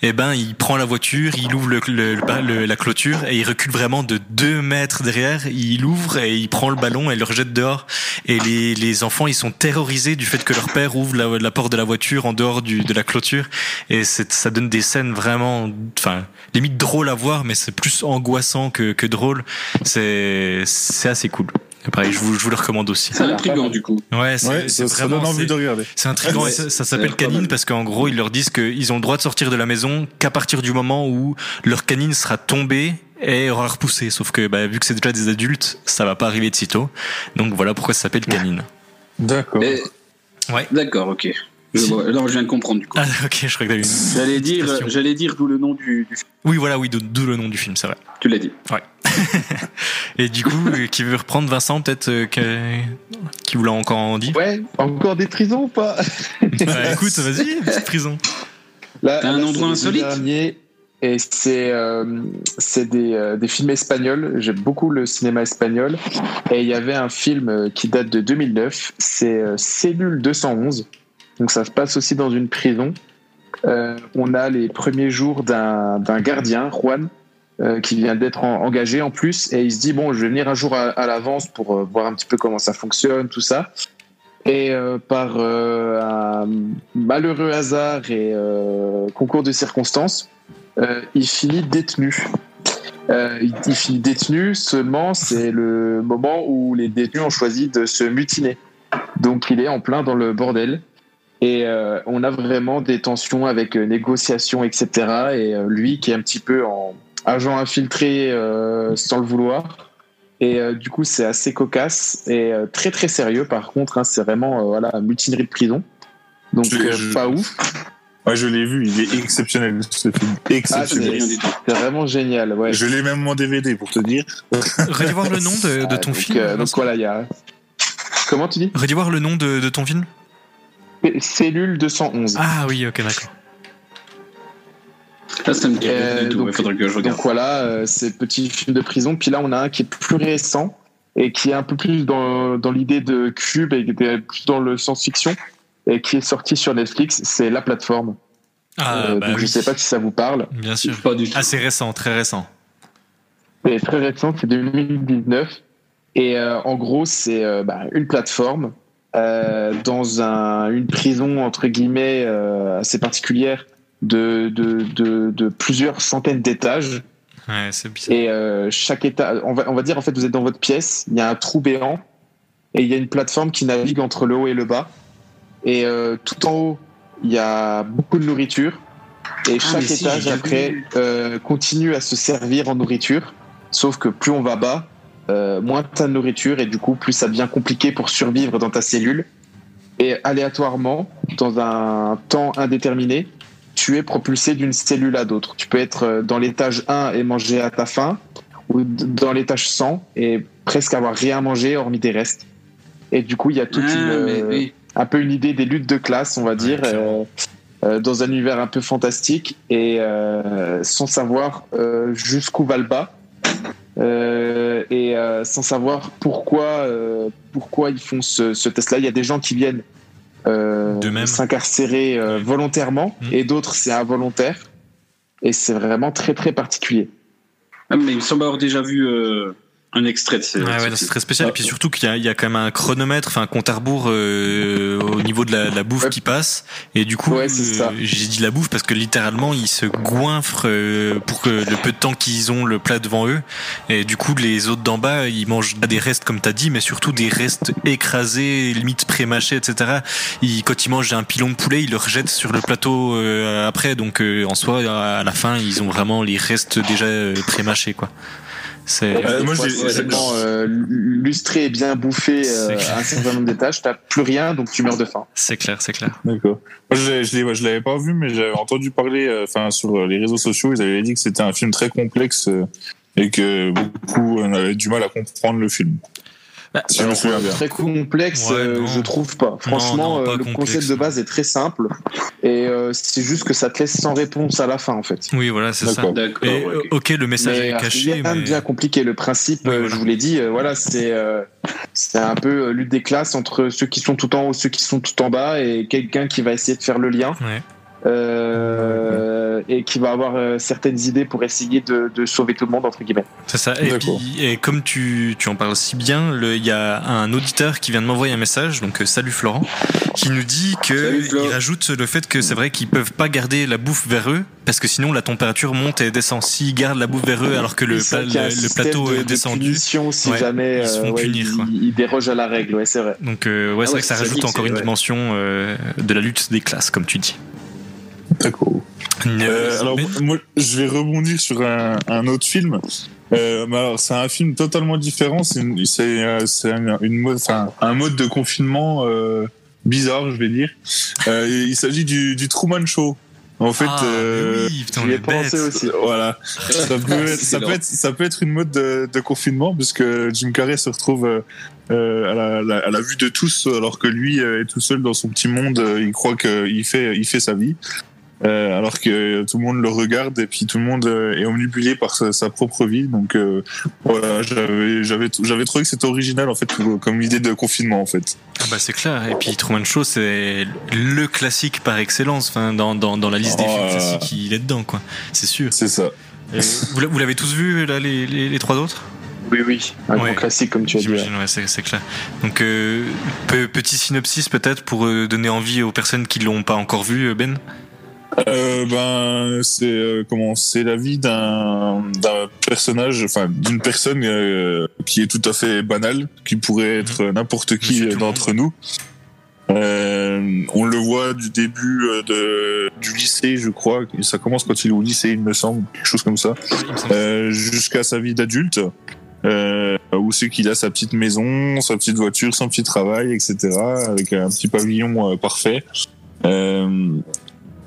et ben il prend la voiture il ouvre le- le- le- la clôture et il recule vraiment de deux mètres derrière il ouvre et il prend le ballon et le rejette dehors. Et les, les enfants ils sont terrorisés du fait que leur père ouvre la, la porte de la voiture en dehors du, de la clôture et ça donne des scènes vraiment enfin limite drôles à voir mais c'est plus angoissant que, que drôle c'est assez cool Et pareil, je vous, je vous le recommande aussi. C'est intriguant du coup. Ouais, c'est Ouais, c'est ça, ça vraiment donne envie c'est- de regarder. c'est intriguant. Ouais, et ça s'appelle canine parce qu'en gros, ils leur disent qu'ils ont le droit de sortir de la maison qu'à partir du moment où leur canine sera tombée et aura repoussé. Sauf que bah, vu que c'est déjà des adultes, ça va pas arriver de sitôt. Donc voilà pourquoi ça s'appelle canine. D'accord. Ouais. D'accord, ok. Je. Non, je viens de comprendre du coup. Ah ok, je crois que t'as eu une... J'allais dire, j'allais dire d'où le nom du, du film. Oui, voilà, oui, d'où- le nom du film, c'est vrai. Tu l'as dit. Et du coup, euh, qui veut reprendre Vincent, peut-être euh, qui vous l'a encore en dit? Ouais, encore des prisons ou pas? Bah, Écoute, vas-y, petite prison. Là, T'as un endroit insolite? derniers, Et c'est euh, c'est des, euh, des films espagnols. J'aime beaucoup le cinéma espagnol. Et il y avait un film euh, qui date de 2009. C'est euh, Cellule 211. Donc ça se passe aussi dans une prison. Euh, on a les premiers jours d'un gardien, Juan, euh, qui vient d'être en- engagé en plus. Et il se dit, bon, je vais venir un jour à, l'avance pour euh, voir un petit peu comment ça fonctionne, tout ça. Et par un malheureux hasard et concours de circonstances, il finit détenu. Il finit détenu, seulement c'est le moment où les détenus ont choisi de se mutiner. Donc il est en plein dans le bordel. Et euh, on a vraiment des tensions avec euh, négociations, etc. Et euh, lui qui est un petit peu en agent infiltré euh, sans le vouloir. Et euh, du coup, c'est assez cocasse et euh, très très sérieux. Par contre, hein, c'est vraiment euh, voilà mutinerie de prison. Donc Je- euh, je- pas ouf. Ouais, je l'ai vu, il est exceptionnel ce film. Ah, Exceptionnel. C'est vraiment génial. Ouais. je l'ai même en DVD pour te dire. Redis voir le nom de, de Ah, ton donc, film. euh, donc voilà, il y a. Comment tu dis? Redis voir le nom de, de ton film. Cellule 211. Ah oui, ok, d'accord. Là, ça me dit Euh, du tout. donc- Il faudrait que je regarde. Donc voilà, euh, ces petits films de prison. Puis là, on a un qui est plus récent et qui est un peu plus dans, dans l'idée de Cube et qui était plus dans le science-fiction et qui est sorti sur Netflix. C'est La Plateforme. Ah, Euh, bah donc oui. je sais pas si ça vous parle. Bien sûr. Pas du tout. Assez récent, très récent. C'est très récent, c'est 2019. Et euh, en gros, c'est euh, bah, une plateforme euh, dans un, une prison, entre guillemets, euh, assez particulière de, de, de, de plusieurs centaines d'étages. Ouais, c'est bizarre. Et euh, chaque étage, on va, on va dire, en fait, vous êtes dans votre pièce, il y a un trou béant et il y a une plateforme qui navigue entre le haut et le bas. Et euh, tout en haut, il y a beaucoup de nourriture. Et chaque mais si, étage, après, euh, continue à se servir en nourriture. Sauf que plus on va bas, euh, moins t'as de nourriture et du coup, plus ça devient compliqué pour survivre dans ta cellule. Et aléatoirement, dans un temps indéterminé, tu es propulsé d'une cellule à d'autre. Tu peux être euh, dans l'étage 1 et manger à ta faim, ou dans l'étage 100 et presque avoir rien mangé hormis des restes. Et du coup, il y a toute Ah, une, euh, oui. un peu une idée des luttes de classe, on va dire, euh, euh, dans un univers un peu fantastique et euh, sans savoir jusqu'où va le bas. Euh, et euh, sans savoir pourquoi, euh, pourquoi ils font ce, ce test-là. Il y a des gens qui viennent euh, s'incarcérer euh, volontairement Mm. et d'autres c'est involontaire. Et c'est vraiment très très particulier. Ah, mais il me semble avoir déjà vu euh, un extrait de ces. Ouais, ce ouais, c'est très spécial. Ah. Et puis surtout qu'il y, a- il y a quand même un chronomètre, enfin un compte à rebours euh, au niveau de la, la bouffe Ouais. qui passe. Et du coup, Ouais, euh, j'ai dit la bouffe parce que littéralement, ils se goinfrent euh, pour que le peu de temps qu'ils ont le plat devant eux. Et du coup, les autres d'en bas, ils mangent des restes comme t'as dit, mais surtout des restes écrasés, limite pré-mâchés, etc. Ils, quand ils mangent un pilon de poulet, ils le rejettent sur le plateau euh, après. Donc euh, en soi, à la fin, ils ont vraiment les restes déjà euh, pré-mâchés, quoi. C'est Euh, moi, tellement euh, lustré et bien bouffé euh, un certain nombre d'étages, t'as plus rien, donc tu meurs de faim. c'est clair, c'est clair. D'accord. Moi, je, je l'ai- je l'avais pas vu, mais j'avais entendu parler, euh, enfin, sur les réseaux sociaux, ils avaient dit que c'était un film très complexe euh, et que beaucoup euh, avaient du mal à comprendre le film. Bah, Si je. Très complexe, Ouais, euh, je trouve pas. Franchement, non, pas euh, le complexe, concept de non. base est très simple et euh, c'est juste que ça te laisse sans réponse à la fin en fait. Oui, voilà, c'est ça. D'accord. D'accord. Et, ok. ok, le message Mais est caché, de mais bien compliqué. Le principe, Oui, euh, voilà. je vous l'ai dit, euh, voilà, c'est euh, c'est un peu euh, lutte des classes entre ceux qui sont tout en haut, ceux qui sont tout en bas, et quelqu'un qui va essayer de faire le lien. Ouais. Euh, et qui va avoir euh, certaines idées pour essayer de, de sauver tout le monde entre guillemets. C'est ça. Et, puis, et comme tu, tu en parles si bien, il y a un auditeur qui vient de m'envoyer un message, donc euh, salut Florent, qui nous dit que Salut, il rajoute le fait que c'est vrai qu'ils peuvent pas garder la bouffe vers eux parce que sinon la température monte et descend. S'ils gardent la bouffe vers eux alors que le, pla- le plateau de- est de descendu. si Ouais, jamais ils se font ouais, punir, ils- dérogent à la règle, ouais, c'est vrai. Donc euh, ouais, c'est Ah vrai que ça rajoute encore une ouais. dimension euh, de la lutte des classes, comme tu dis. D'accord. Euh, alors, moi, je vais rebondir sur un, un autre film. Euh, mais alors, c'est un film totalement différent. C'est une- c'est, euh, c'est un, une mode, enfin, un mode de confinement euh, bizarre, je vais dire. Euh, il s'agit du, du Truman Show. En fait, ah, euh, oui, putain, est pensé aussi. voilà. Ça peut, être, ça, peut être, ça peut être une mode de, de confinement puisque Jim Carrey se retrouve euh, euh, à, la, la- à la vue de tous alors que lui euh, est tout seul dans son petit monde. euh, Il croit qu'il fait, il fait sa vie. Euh, alors que tout le monde le regarde et puis tout le monde euh, est omnibulé par sa, sa propre vie. Donc euh, voilà, j'avais j'avais j'avais trouvé que c'était original en fait comme idée de confinement en fait. Ah bah c'est clair. Et puis Truman Show, c'est le classique par excellence. Enfin, dans, dans, dans la liste des Oh films classiques, il est dedans, quoi. C'est sûr. C'est ça. Et vous l'a- vous l'avez tous vu, là, les, les, les trois autres? Oui, oui, un Ouais. grand classique comme tu as dit. ouais. J'imagine, ouais, c'est c'est clair. Donc, euh, pe- petit synopsis peut-être pour donner envie aux personnes qui l'ont pas encore vu, Ben? Euh, ben c'est euh, comment c'est la vie d'un d'un personnage enfin d'une personne euh, qui est tout à fait banale qui pourrait être n'importe qui d'entre nous. On le voit du début de du lycée je crois. Ça commence quand il est au lycée il me semble quelque chose comme ça. Jusqu'à sa vie d'adulte, euh, où c'est qu'il a sa petite maison, sa petite voiture, son petit travail, etc., avec un petit pavillon euh, parfait, euh,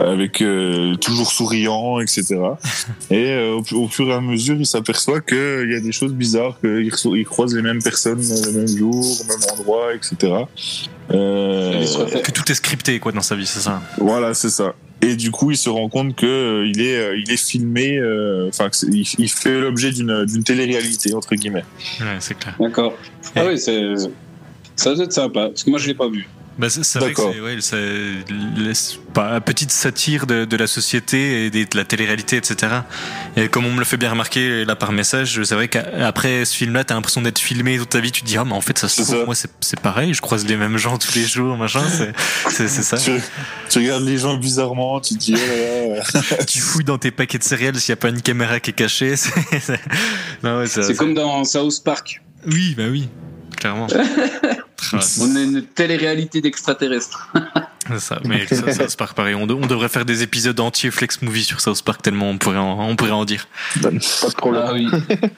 avec euh, toujours souriant, etc. Et euh, au, au fur et à mesure, il s'aperçoit qu'il y a des choses bizarres, qu'il croise les mêmes personnes le même jour, au même endroit, etc. Euh, que tout est scripté, quoi, dans sa vie, c'est ça? voilà, c'est ça. Et du coup, il se rend compte que euh, il est, euh, il est filmé, euh, enfin, il fait l'objet d'une d'une télé-réalité entre guillemets. Ouais, c'est clair. D'accord. Ah oui, c'est. Ça doit être sympa, parce que moi je l'ai pas vu. Bah, c'est vrai que ouais, c'est laisse pas petite satire de, de la société et de la télé-réalité, etc. Et comme on me le fait bien remarquer là par message, c'est vrai qu'après ce film-là, t'as l'impression d'être filmé toute ta vie. Tu te dis ah mais en fait ça se C'est trouve, ça. moi c'est c'est pareil, je croise les mêmes gens tous les jours, machin. C'est c'est c'est ça. Tu, tu regardes les gens bizarrement, tu te dis, oh là là. tu fouilles dans tes paquets de céréales s'il n'y a pas une caméra qui est cachée. C'est c'est- non, ouais, ça- C'est comme dans South Park. Oui, bah oui, clairement. Ah, On a une télé-réalité d'extraterrestres. c'est ça, mais ça, South Park, pareil. On, de- on devrait faire des épisodes entiers Flex Movie sur South Park tellement on pourrait en, on pourrait en dire. Pas de problème. Ah oui,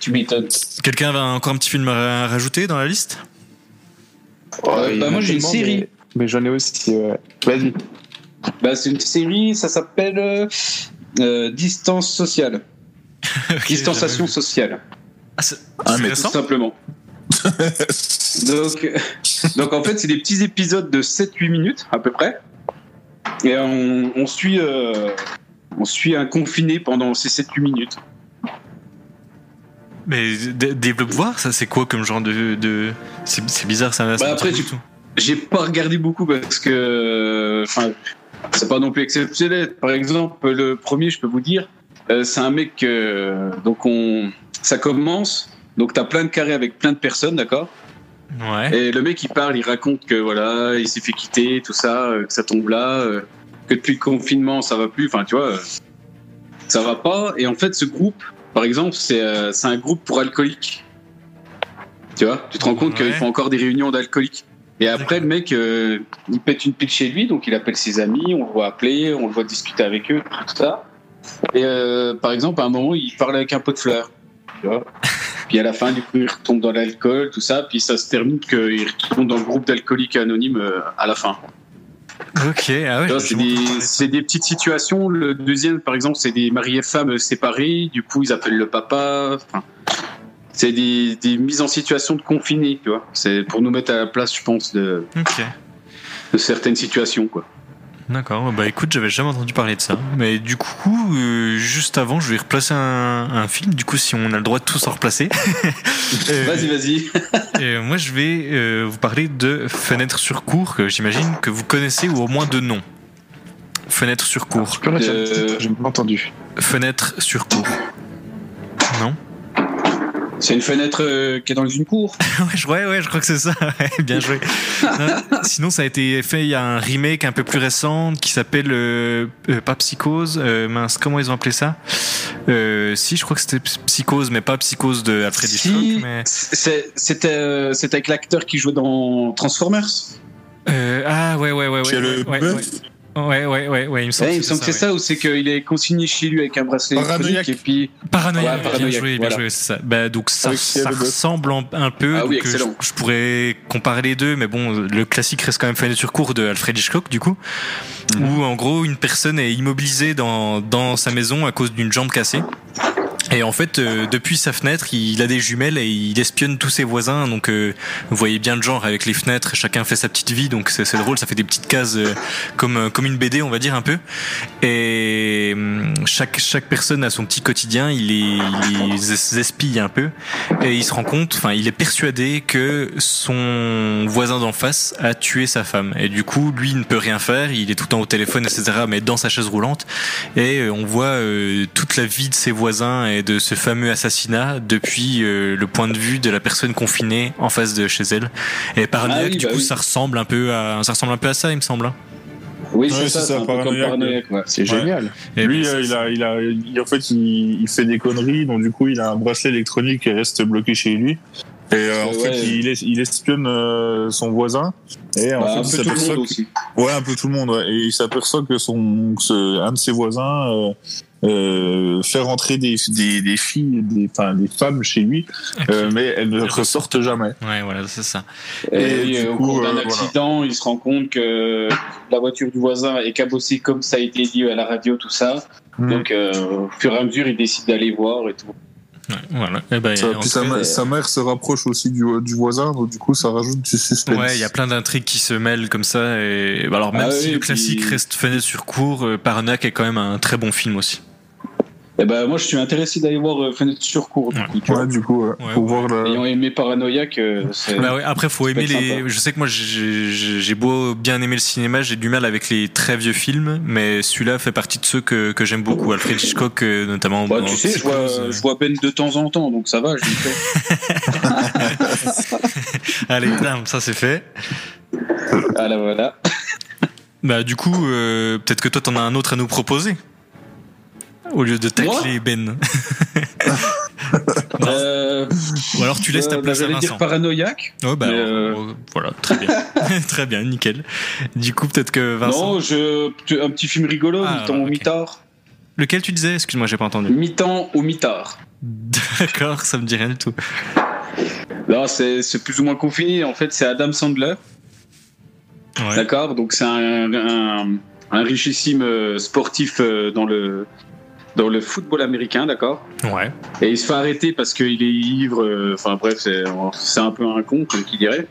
tu m'étonnes. Quelqu'un a encore un petit film à rajouter dans la liste? Euh, bah, moi, j'ai une série. Mais, mais j'en ai aussi, ouais. Vas-y. Bah, c'est une série, ça s'appelle euh, euh, Distance sociale. Ok, Distanciation sociale, Ah, c'est Ah, tout simplement. donc, euh, donc, en fait, c'est des petits épisodes de 7-8 minutes à peu près. Et on, on suit, euh, on suit un confiné pendant ces 7-8 minutes. Mais dé- développe voir, ça c'est quoi comme genre de. de... C'est c'est bizarre, ça. ça Bah, après. J'ai pas regardé beaucoup parce que, enfin, c'est pas non plus exceptionnel. Par exemple, le premier, je peux vous dire, euh, c'est un mec. euh, donc on, ça commence. Donc t'as plein de carrés avec plein de personnes, d'accord? Ouais. Et le mec il parle, il raconte que voilà, il s'est fait quitter, tout ça, euh, que ça tombe là, euh, que depuis le confinement ça va plus. Enfin, tu vois, euh, ça va pas. Et en fait, ce groupe, par exemple, c'est euh, un groupe pour alcooliques. Tu vois, tu te rends compte Ouais. qu'ils font encore des réunions d'alcooliques. Et après, le mec, euh, il pète une pile chez lui, donc il appelle ses amis, on le voit appeler, on le voit discuter avec eux, tout ça. Et euh, par exemple, à un moment, il parle avec un pot de fleurs. Tu vois puis à la fin, du coup, il retombe dans l'alcool, tout ça. Puis ça se termine qu'il retombe dans le groupe d'alcooliques anonymes euh, à la fin. Ok, ah ouais. C'est des, petites situations. Le deuxième, par exemple, c'est des maris et femmes séparés. Du coup, ils appellent le papa. Enfin, c'est des, des mises en situation de confinés, tu vois. C'est pour nous mettre à la place, je pense, de, de certaines situations, quoi. D'accord, bah écoute, j'avais jamais entendu parler de ça. Mais du coup, euh, juste avant, je vais replacer un, un film, du coup, si on a le droit de tous en replacer. Euh, Vas-y, vas-y. euh, moi, je vais euh, vous parler de Fenêtre sur cours, que j'imagine que vous connaissez ou au moins de nom. Fenêtre sur cour. Tu peux répéter le Euh, titre J'ai pas entendu. Fenêtre sur cour. Non? C'est une fenêtre euh, qui est dans une cour. ouais, je, ouais, ouais, je crois que c'est ça. Ouais, Bien joué. Non, sinon, ça a été fait. Il y a un remake un peu plus récent qui s'appelle euh, euh, pas Psychose. euh, mince, comment ils ont appelé ça? Euh, Si, je crois que c'était Psychose, mais pas Psychose de Alfred Si, Hitchcock. Mais... C'était euh, c'était avec l'acteur qui jouait dans Transformers. Euh, ah ouais, ouais, ouais, ouais. Qui a le ouais, ouais, bœuf? Ouais, ouais, ouais, ouais, il me semble. Ouais, il que me semble que c'est ouais. ça, ou c'est qu'il est consigné chez lui avec un bracelet Paranoïaque. électronique et puis. Paranoïaque, Ouais, bien paranoïaque, joué, bien joué, c'est ça. Bah, donc ça, Avec ça ressemble un peu. Ah oui, donc, euh, excellent. je, je pourrais comparer les deux, mais bon, le classique reste quand même Fenêtre sur cour de Alfred Hitchcock, du coup, où en gros une personne est immobilisée dans, dans sa maison à cause d'une jambe cassée. Et en fait, euh, depuis sa fenêtre, il a des jumelles et il espionne tous ses voisins. Donc, euh, vous voyez bien le genre avec les fenêtres, chacun fait sa petite vie. Donc, c'est c'est drôle, ça fait des petites cases euh, comme, euh, comme une BD, on va dire un peu. Et hum, chaque, chaque personne a son petit quotidien, il les, il espie un peu. Et il se rend compte, enfin, il est persuadé que son voisin d'en face a tué sa femme. Et du coup, lui il ne peut rien faire, il est tout le temps au téléphone, etc., mais dans sa chaise roulante. Et euh, on voit toute la vie de ses voisins et de ce fameux assassinat depuis euh, le point de vue de la personne confinée en face de chez elle. Et paranoïaque, Ah oui, du bah coup, oui. ça ressemble un peu à, ça ressemble un peu à ça, il me semble. hein. Oui, c'est ça, ça, c'est paranoïaque. Ouais. génial. Et Lui, euh, il a, il a, il- en fait, il, il fait des conneries, donc du coup, il a un bracelet électronique qui reste bloqué chez lui. Et euh, en Ouais. fait, il, es- il espionne euh, son voisin. Et en Bah, fait, un il peu tout le s'aperçoit monde que- aussi. Ouais, un peu tout le monde. ouais. Et il s'aperçoit que son, que ce- un de ses voisins euh, fait rentrer des, des, des filles, des, enfin, des femmes chez lui, euh, mais elles ne ressortent jamais. Ouais, voilà, c'est ça. Et, Et oui, du au coup, cours d'un euh, voilà. accident, il se rend compte que la voiture du voisin est cabossée comme ça a été dit à la radio, tout ça. Mm. Donc, euh, au fur et à mesure, il décide d'aller voir et tout. Ouais, voilà. Et ben, Ça- en puis sa, mère se rapproche aussi du, du voisin, donc du coup, ça rajoute du suspense. Ouais, il y a plein d'intrigues qui se mêlent comme ça. Et bah, alors même Ah si oui, le puis- classique reste fenêtre sur cour, euh, Paranoïaque est quand même un très bon film aussi. Et ben, moi, je suis intéressé d'aller voir euh, Fenêtre sur cours, du Ouais. coup, du coup, ouais. Pour ouais. voir. Ayant aimé Paranoïaque, euh. Bah ouais, après, faut aimer les. sympa. Je sais que moi, j'ai beau bien aimer le cinéma, j'ai du mal avec les très vieux films, mais celui-là fait partie de ceux que, que j'aime beaucoup. Alfred Hitchcock, euh, notamment. Bah, tu sais, je vois, je vois Ben de temps en temps, donc ça va, je Allez, bam, ça c'est fait. Ah là, voilà. Bah, du coup, euh, peut-être que toi, t'en as un autre à nous proposer. Au lieu de tacler Ben. Euh, Ou alors tu laisses ta euh, place bah, à J'allais dire Vincent. Paranoïaque. Oh, bah, euh, voilà, très bien. très bien, nickel. Du coup, peut-être que Vincent. Non, je, un petit film rigolo, Ah, mi-temps ou ok. mi-tard. Lequel tu disais? Excuse-moi, j'ai pas entendu. Mi-temps ou mi-tard. D'accord, ça me dit rien du tout. Là, c'est c'est plus ou moins confiné. En fait, c'est Adam Sandler. Ouais. D'accord? Donc, c'est un, un, un richissime sportif dans le, dans le football américain, d'accord Ouais. Et il se fait arrêter parce qu'il est ivre. euh, Enfin, bref, c'est un peu un con, comme qui dirait.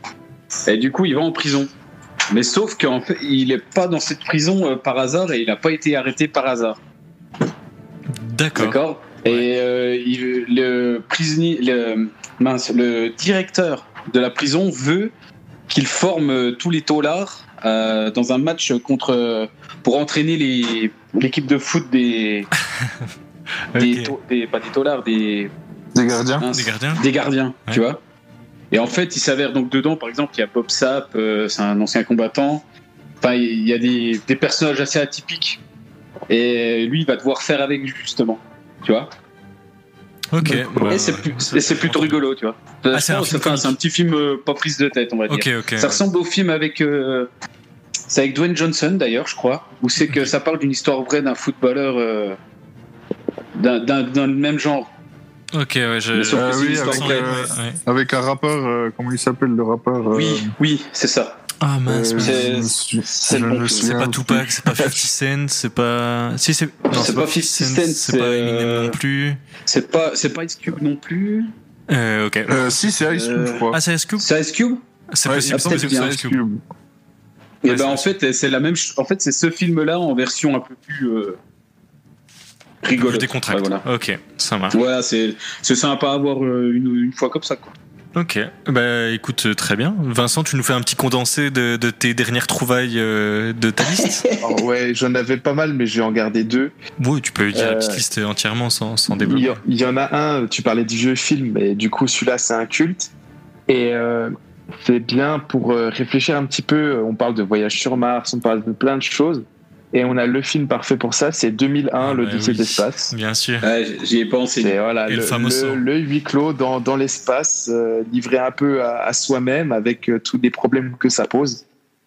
Et du coup, il va en prison. Mais sauf qu'en fait, il est pas dans cette prison euh, par hasard et il n'a pas été arrêté par hasard. D'accord. D'accord Et euh, il- le prisonnier, le, mince, le directeur de la prison veut qu'il forme tous les taulards euh, dans un match contre pour entraîner les l'équipe de foot des des, des- pas des taulards des Des gardiens Des gardiens des gardiens, Ouais. tu vois. Et en fait, il s'avère donc dedans, par exemple, il y a Bob Sapp, euh, c'est un ancien combattant. Enfin, il y a des, des personnages assez atypiques. Et lui, il va devoir faire avec justement, tu vois. Ok. bah, et c'est plutôt rigolo, tu vois. Ah, c'est un petit film euh, pas prise de tête, on va dire. Ça ressemble au film avec. euh, c'est avec Dwayne Johnson d'ailleurs, je crois, où c'est que ça parle d'une histoire vraie d'un footballeur euh, d'un- même genre. Ok, ouais, je. Euh, c'est oui, avec, euh, Ouais. Avec un rappeur, euh, comment il s'appelle le rappeur euh, Oui, oui, c'est ça. Ah mince, euh, c'est- bon pas. Tupac, c'est pas 50 Cent, c'est pas. Si, c'est. Non, C'est pas 50 Cent, c'est pas Eminem euh, non plus. C'est pas, c'est pas Ice Cube non plus. Euh, ok. Euh, si, c'est Ice Cube, Euh, je crois. Ah, c'est Ice Cube C'est Ice Cube? C'est Ouais, possible, c'est Ice Cube. Et Ouais, ben en fait, c'est la même. En fait, c'est ce film-là en version un peu plus euh, rigolote. Je décontracte. Ouais, voilà. Ok, ça marche. Ouais, c'est c'est sympa à voir euh, une, une fois comme ça. Quoi. Ok, bah écoute, euh, très bien. Vincent, tu nous fais un petit condensé de, de tes dernières trouvailles euh, de ta liste? Alors, ouais, j'en avais pas mal, mais je vais en garder deux. Oui, tu peux dire la Euh, petite liste entièrement sans, sans développer. il y en a un, tu parlais du vieux film, et du coup, celui-là, c'est un culte. Et euh, c'est bien pour euh, réfléchir un petit peu. On parle de voyage sur Mars, on parle de plein de choses. Et on a le film parfait pour ça, c'est 2001, Ah, bah l'Odyssée oui. de l'espace. Bien sûr. Ouais, j'y ai pensé. C'est voilà, Et le le, le, le huis clos dans, dans l'espace, euh, livré un peu à, à soi-même avec euh, tous les problèmes que ça pose.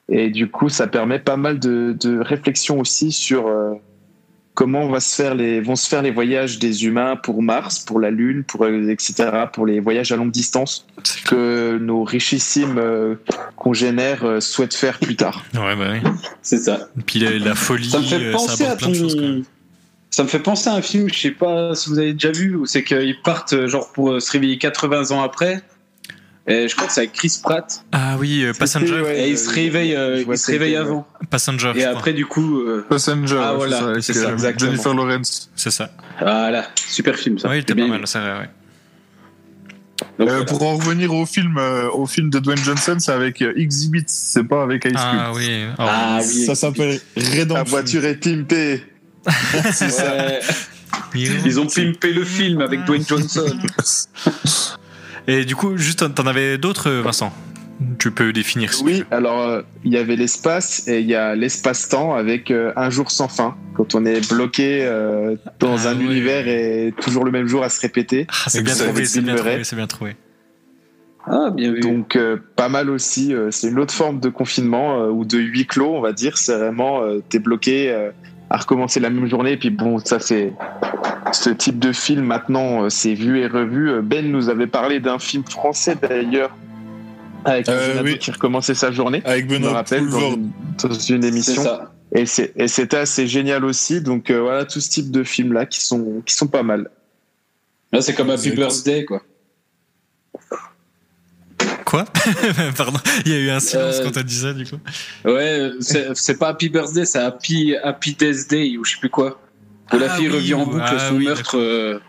Et du coup, ça permet pas mal de, de réflexion aussi sur euh, comment va se faire les, vont se faire les voyages des humains pour Mars, pour la Lune, pour, euh, etc., pour les voyages à longue distance que nos richissimes euh, congénères euh, souhaitent faire plus tard. Ouais, bah oui. C'est ça. Et puis la, la folie, Ça me fait penser à de choses. quand même. ton. Ça me fait penser à un film, je sais pas si vous avez déjà vu, où c'est qu'ils partent genre pour se réveiller 80 ans après. Et je crois que c'est avec Chris Pratt. Ah oui, euh, Passenger. Ouais, et il euh, se réveille, euh, il se c'est réveille avant. Passenger. Et après, du coup, euh, Passenger, Ah, voilà, c'est ça, euh, exactement. Jennifer Lawrence. C'est ça. voilà, super film ça. Oui, il était J'ai pas bien mal, c'est vrai, ouais. Donc, Euh, voilà. pour en revenir au film, euh, au film de Dwayne Johnson, c'est avec euh, Exhibit, c'est pas avec Ice Cube. Ah oui. Oh, Ah oui, ça s'appelle Redemption. La voiture est pimpée. c'est ça. Ils ont pimpé le film avec Dwayne Johnson. Et du coup, juste, t'en avais d'autres, Vincent? Tu peux définir ce Oui, alors euh, il y avait l'espace et il y a l'espace-temps avec euh, un jour sans fin. Quand on est bloqué euh, dans Ah un ouais. univers et toujours le même jour à se répéter. Ah, c'est bien trouvé, c'est bien trouvé, c'est bien trouvé. Ah, bien vu. Donc euh, pas mal aussi. euh, c'est une autre forme de confinement euh, ou de huis clos, on va dire. C'est vraiment euh, t'es bloqué euh, à recommencer la même journée. Et puis bon, ça c'est ce type de film maintenant, euh, c'est vu et revu. Euh, Ben nous avait parlé d'un film français d'ailleurs avec Euh, oui. qui recommençait sa journée. Avec Je me Benoît rappelle dans une, dans une émission. Et c'est- et c'était assez génial aussi. Donc euh, voilà, tout ce type de films là qui sont qui sont pas mal. Là, c'est comme Happy. Birthday, quoi. Quoi Pardon, il y a eu un silence Euh, quand t'as dit ça, du coup. Ouais, c'est pas Happy Birthday, c'est Happy, Happy Death Day ou je sais plus quoi. Où la Ah fille oui, revient en ou- boucle ah son oui, meurtre. euh,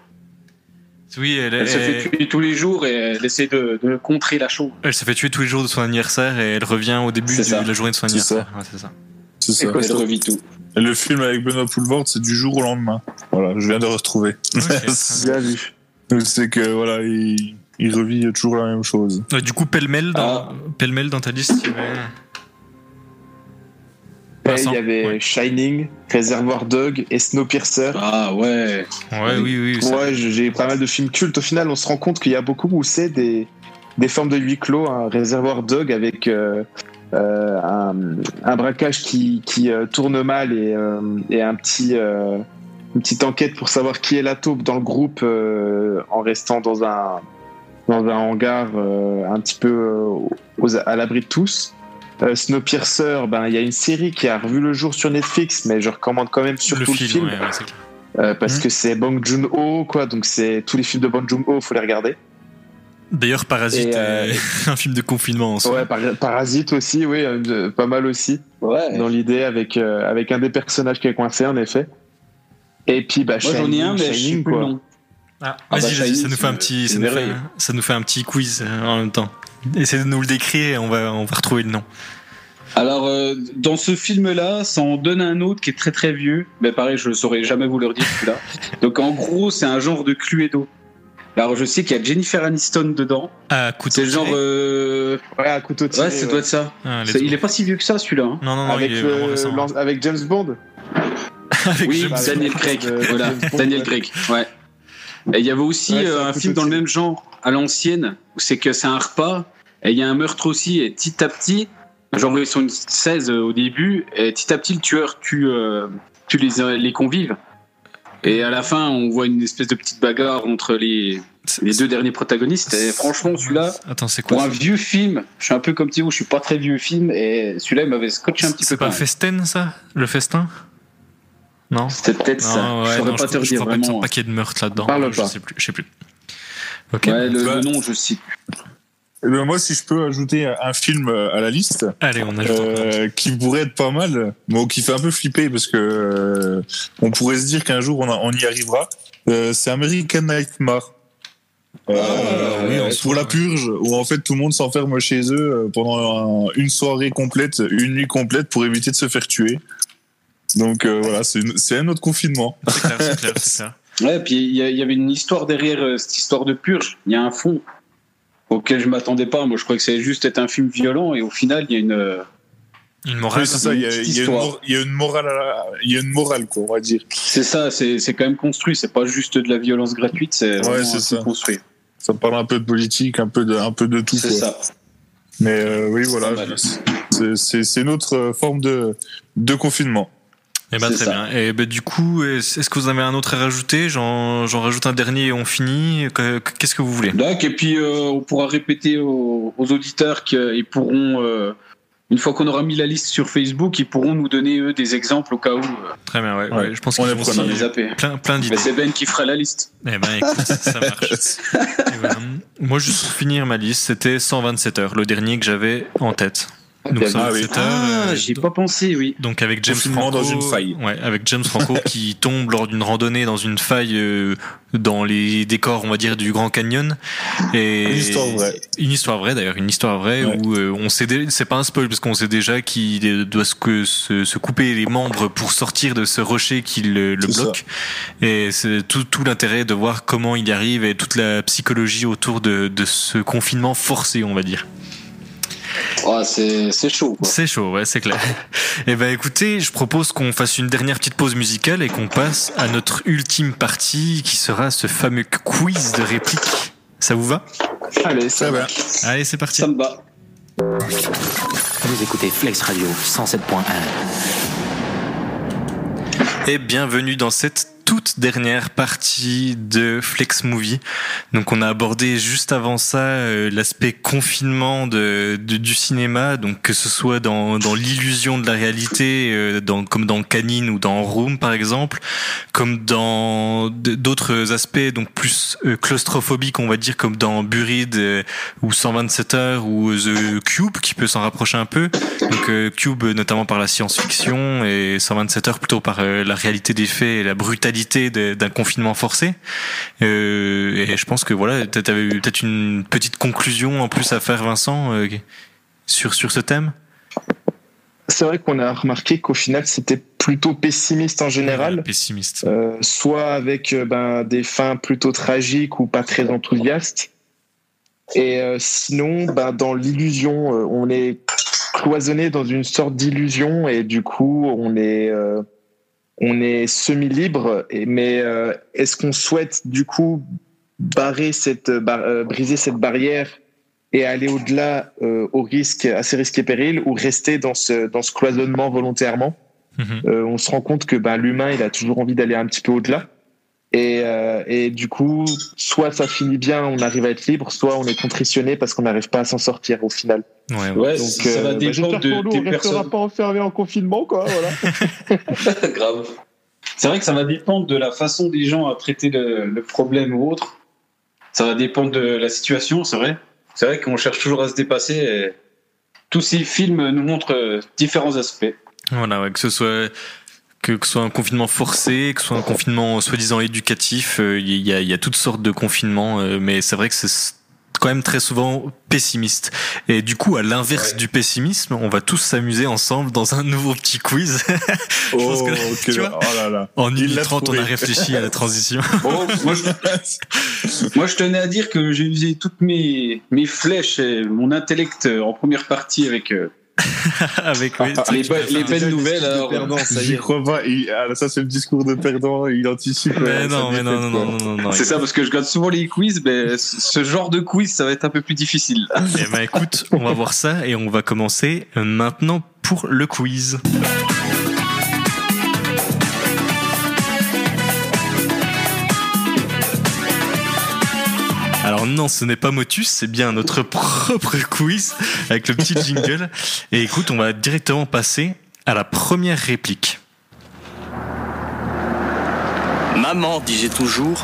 Oui, elle, elle se fait tuer tous les jours et elle essaie de, de contrer la chose. elle s'est fait tuer tous les jours de son anniversaire et elle revient au début de la journée de son C'est anniversaire. Ouais, c'est ça. C'est ça. quoi, Elle revit tout. Et le film avec Benoît Poulvord, c'est du jour au lendemain. Voilà, je viens de retrouver. Ok, très Bien vu. C'est que voilà, il, il revit toujours la même chose. Euh, du coup, pêle-mêle dans, Ah. pêle-mêle dans ta liste, il y avait- Et Vincent, il y avait ouais. Shining, Réservoir Dog et Snowpiercer. Ah ouais. Ouais, oui, oui. ça- Ouais, j'ai pas mal de films cultes. Au final, on se rend compte qu'il y a beaucoup où c'est des, des formes de huis clos. Un réservoir dog avec euh, euh, un, un braquage qui, qui euh, tourne mal et, euh, et un petit, euh, une petite enquête pour savoir qui est la taupe dans le groupe euh, en restant dans un, dans un hangar euh, un petit peu euh, aux- à l'abri de tous. Euh, Snowpiercer, ben il y a une série qui a revu le jour sur Netflix, mais je recommande quand même surtout le film, ouais, ouais, c'est clair. euh, parce Mhm. que c'est Bong Joon-ho, quoi. Donc c'est tous les films de Bong Joon-ho, faut les regarder. D'ailleurs, Parasite euh, un film de confinement en soi. Ouais, Par- Parasite aussi, oui, euh, pas mal aussi. Ouais. Dans l'idée avec euh, avec un des personnages qui est coincé en effet. Et puis bah Moi j'en ai un, mais je Shining, plus le quoi. nom. Ah, Ah vas-y, bah, vas-y, Shining, ça nous fait un petit, ça nous fait, merveilleux. ça nous fait un petit quiz euh, en même temps. Essayez de nous le décrire et on va, on va retrouver le nom. Alors, euh, dans ce film-là, ça en donne un autre qui est très très vieux. Mais pareil, je ne saurais jamais vous le redire celui-là. Donc, en gros, c'est un genre de Cluedo. Alors, je sais qu'il y a Jennifer Aniston dedans. Ah, couteau. C'est le genre. euh, Ouais, à couteau tiré. Ouais, ça ouais. doit être ça. Ah. Il est pas si vieux que ça, celui-là. hein. Non, non, non, avec, il est récent. l'an- avec James Bond. Avec Oui, James Bond. Daniel Craig. Euh, voilà, James Bond, Daniel ouais. Craig. Ouais. Et il y avait aussi Ouais, euh, un un couteau film dans le même genre, à l'ancienne, où c'est que c'est un repas, et il y a un meurtre aussi, et petit à petit, genre ils sont une 16 au début, et petit à petit le tueur tue, euh, tue les, euh, les convives. Et à la fin, on voit une espèce de petite bagarre entre les, les deux derniers protagonistes. Et franchement, celui-là, Attends, c'est quoi pour un vieux film, je suis un peu comme Théo, je suis pas très vieux film, et celui-là, il m'avait scotché un petit peu. C'est pas. Festen, ça? Le festin? Non C'était peut-être ça. Non, je ouais, saurais pas te je dire crois pas qu'il y vraiment. qu'il y ait de meurtre là-dedans. Parle Je pas. sais plus, je sais plus. Ok. Ouais, le, le nom, je cite. Eh ben, moi, si je peux ajouter un film à la liste, Allez, on ajoute. euh, qui pourrait être pas mal, bon, qui fait un peu flipper parce que euh, on pourrait se dire qu'un jour on, a- on y arrivera. Euh, c'est American Nightmare. Euh, oui, pour soi, la ouais. purge, où en fait tout le monde s'enferme chez eux pendant un- une soirée complète, une nuit complète pour éviter de se faire tuer. Donc euh, voilà, c'est un autre confinement. C'est clair, c'est clair, c'est clair. Ouais, puis il y, avait une histoire derrière euh, cette histoire de purge. Il y a un fond auquel je m'attendais pas. Moi, je croyais que ça allait juste être un film violent, et au final, il y a une. euh, Une morale. Oui, ça, il y, a- petite il y a une histoire. mor- il y a une morale, à la- il y a une morale quoi, on va dire. C'est ça, c'est c'est quand même construit. C'est pas juste de la violence gratuite, c'est Ouais, construit. Ça parle un peu de politique, un peu de, un peu de tout. C'est ça. Mais euh, oui, voilà, c'est- une autre forme de, de confinement. Eh ben, C'est très ça. bien. Et ben, du coup, est-ce que vous avez un autre à rajouter? J'en j'en rajoute un dernier et on finit. Que- que- Qu'est-ce que vous voulez? D'accord, et puis euh, on pourra répéter aux, aux auditeurs qu'ils pourront, euh, une fois qu'on aura mis la liste sur Facebook, ils pourront nous donner eux des exemples au cas où euh, Très bien, ouais. Ouais, ouais, je pense on qu'ils est ont preneurs. on aussi les zappé. plein, plein d'idées. Mais c'est Ben qui fera la liste. Eh ben, écoute, ça marche. Eh ben, moi, juste pour finir ma liste, c'était 127 heures, le dernier que j'avais en tête. Donc, Ah 127 oui. heures. Ah, euh, j'y ai pas pensé, oui. Donc avec James Franco, dans une faille. Ouais, avec James Franco qui tombe lors d'une randonnée dans une faille euh, dans les décors, on va dire, du Grand Canyon. Et Une histoire vraie. Une histoire vraie d'ailleurs, une histoire vraie Ouais. où euh, on sait, c'est pas un spoil parce qu'on sait déjà qu'il doit se, que se, se couper les membres pour sortir de ce rocher qui le, le bloque. Et c'est tout, tout l'intérêt de voir comment il y arrive et toute la psychologie autour de, de ce confinement forcé, on va dire. C'est chaud. C'est chaud, ouais, c'est clair. Eh ben, écoutez, je propose qu'on fasse une dernière petite pause musicale et qu'on passe à notre ultime partie qui sera ce fameux quiz de répliques. Ça vous va? Allez, ça Ça va. va. Allez, c'est parti. Ça me va. Vous écoutez Flex Radio 107.1. Et bienvenue dans cette toute dernière partie de Flex Movie. Donc on a abordé juste avant ça euh, l'aspect confinement de, de- du cinéma, donc que ce soit dans, dans l'illusion de la réalité, euh, dans, comme dans Canine ou dans Room par exemple, comme dans d'autres aspects donc plus euh, claustrophobiques on va dire comme dans Buried euh, ou 127 heures ou The Cube qui peut s'en rapprocher un peu. Donc euh, Cube euh, notamment par la science-fiction et 127 heures plutôt par euh, la réalité des faits et la brutalité d'un confinement forcé. Euh, et je pense que voilà, tu avais eu peut-être une petite conclusion en plus à faire Vincent euh, sur sur ce thème. C'est vrai qu'on a remarqué qu'au final, c'était plutôt pessimiste en général. Pessimiste. Euh, soit avec ben, des fins plutôt tragiques ou pas très enthousiastes. Et euh, sinon, ben, dans l'illusion, on est cloisonné dans une sorte d'illusion et du coup, on est, euh, on est semi-libre. Mais euh, est-ce qu'on souhaite du coup barrer cette, bar- euh, briser cette barrière et aller au-delà euh, au risque, à ses risques et périls ou rester dans ce, dans ce cloisonnement volontairement? Mhm. euh, on se rend compte que ben, l'humain, il a toujours envie d'aller un petit peu au-delà. Et, euh, et du coup, soit ça finit bien, on arrive à être libre, soit on est contritionné parce qu'on n'arrive pas à s'en sortir au final. Ouais, ouais. Ouais, Donc, ça va euh, bah, dépendre j'espère de, nous, des on restera personnes. pas enfermé en confinement, quoi. Voilà. Grave. C'est vrai que ça va dépendre de la façon des gens à traiter le, le problème ou autre. Ça va dépendre de la situation, c'est vrai. C'est vrai qu'on cherche toujours à se dépasser. Et tous ces films nous montrent différents aspects. Voilà, ouais, que ce soit que, que ce soit un confinement forcé, que ce soit un confinement soi-disant éducatif, euh, il y, a, y a toutes sortes de confinements, euh, mais c'est vrai que c'est quand même très souvent pessimiste. Et du coup, à l'inverse du pessimisme, on va tous s'amuser ensemble dans un nouveau petit quiz. pense Oh, que là, quel- tu vois, oh là là. En Il 1 l'a 30 on a réfléchi à la transition. Bon, moi, je, moi, je tenais à dire que j'ai usé toutes mes, mes flèches et mon intellect euh, en première partie avec euh, Avec oui, les, faire les un- belles nouvelles. Alors, perdant, ça y J'y est. crois pas. Il- ah, ça, c'est le discours de perdant. Il anticipe. Mais euh, non, mais non, non, non, non, non, non. C'est ça, parce que je regarde souvent les quiz, mais ce ce genre de quiz, ça va être un peu plus difficile. Eh ben écoute, on va voir ça et on va commencer maintenant pour le quiz. Non, ce n'est pas Motus, c'est bien notre propre quiz avec le petit jingle. Et écoute, on va directement passer à la première réplique. Maman disait toujours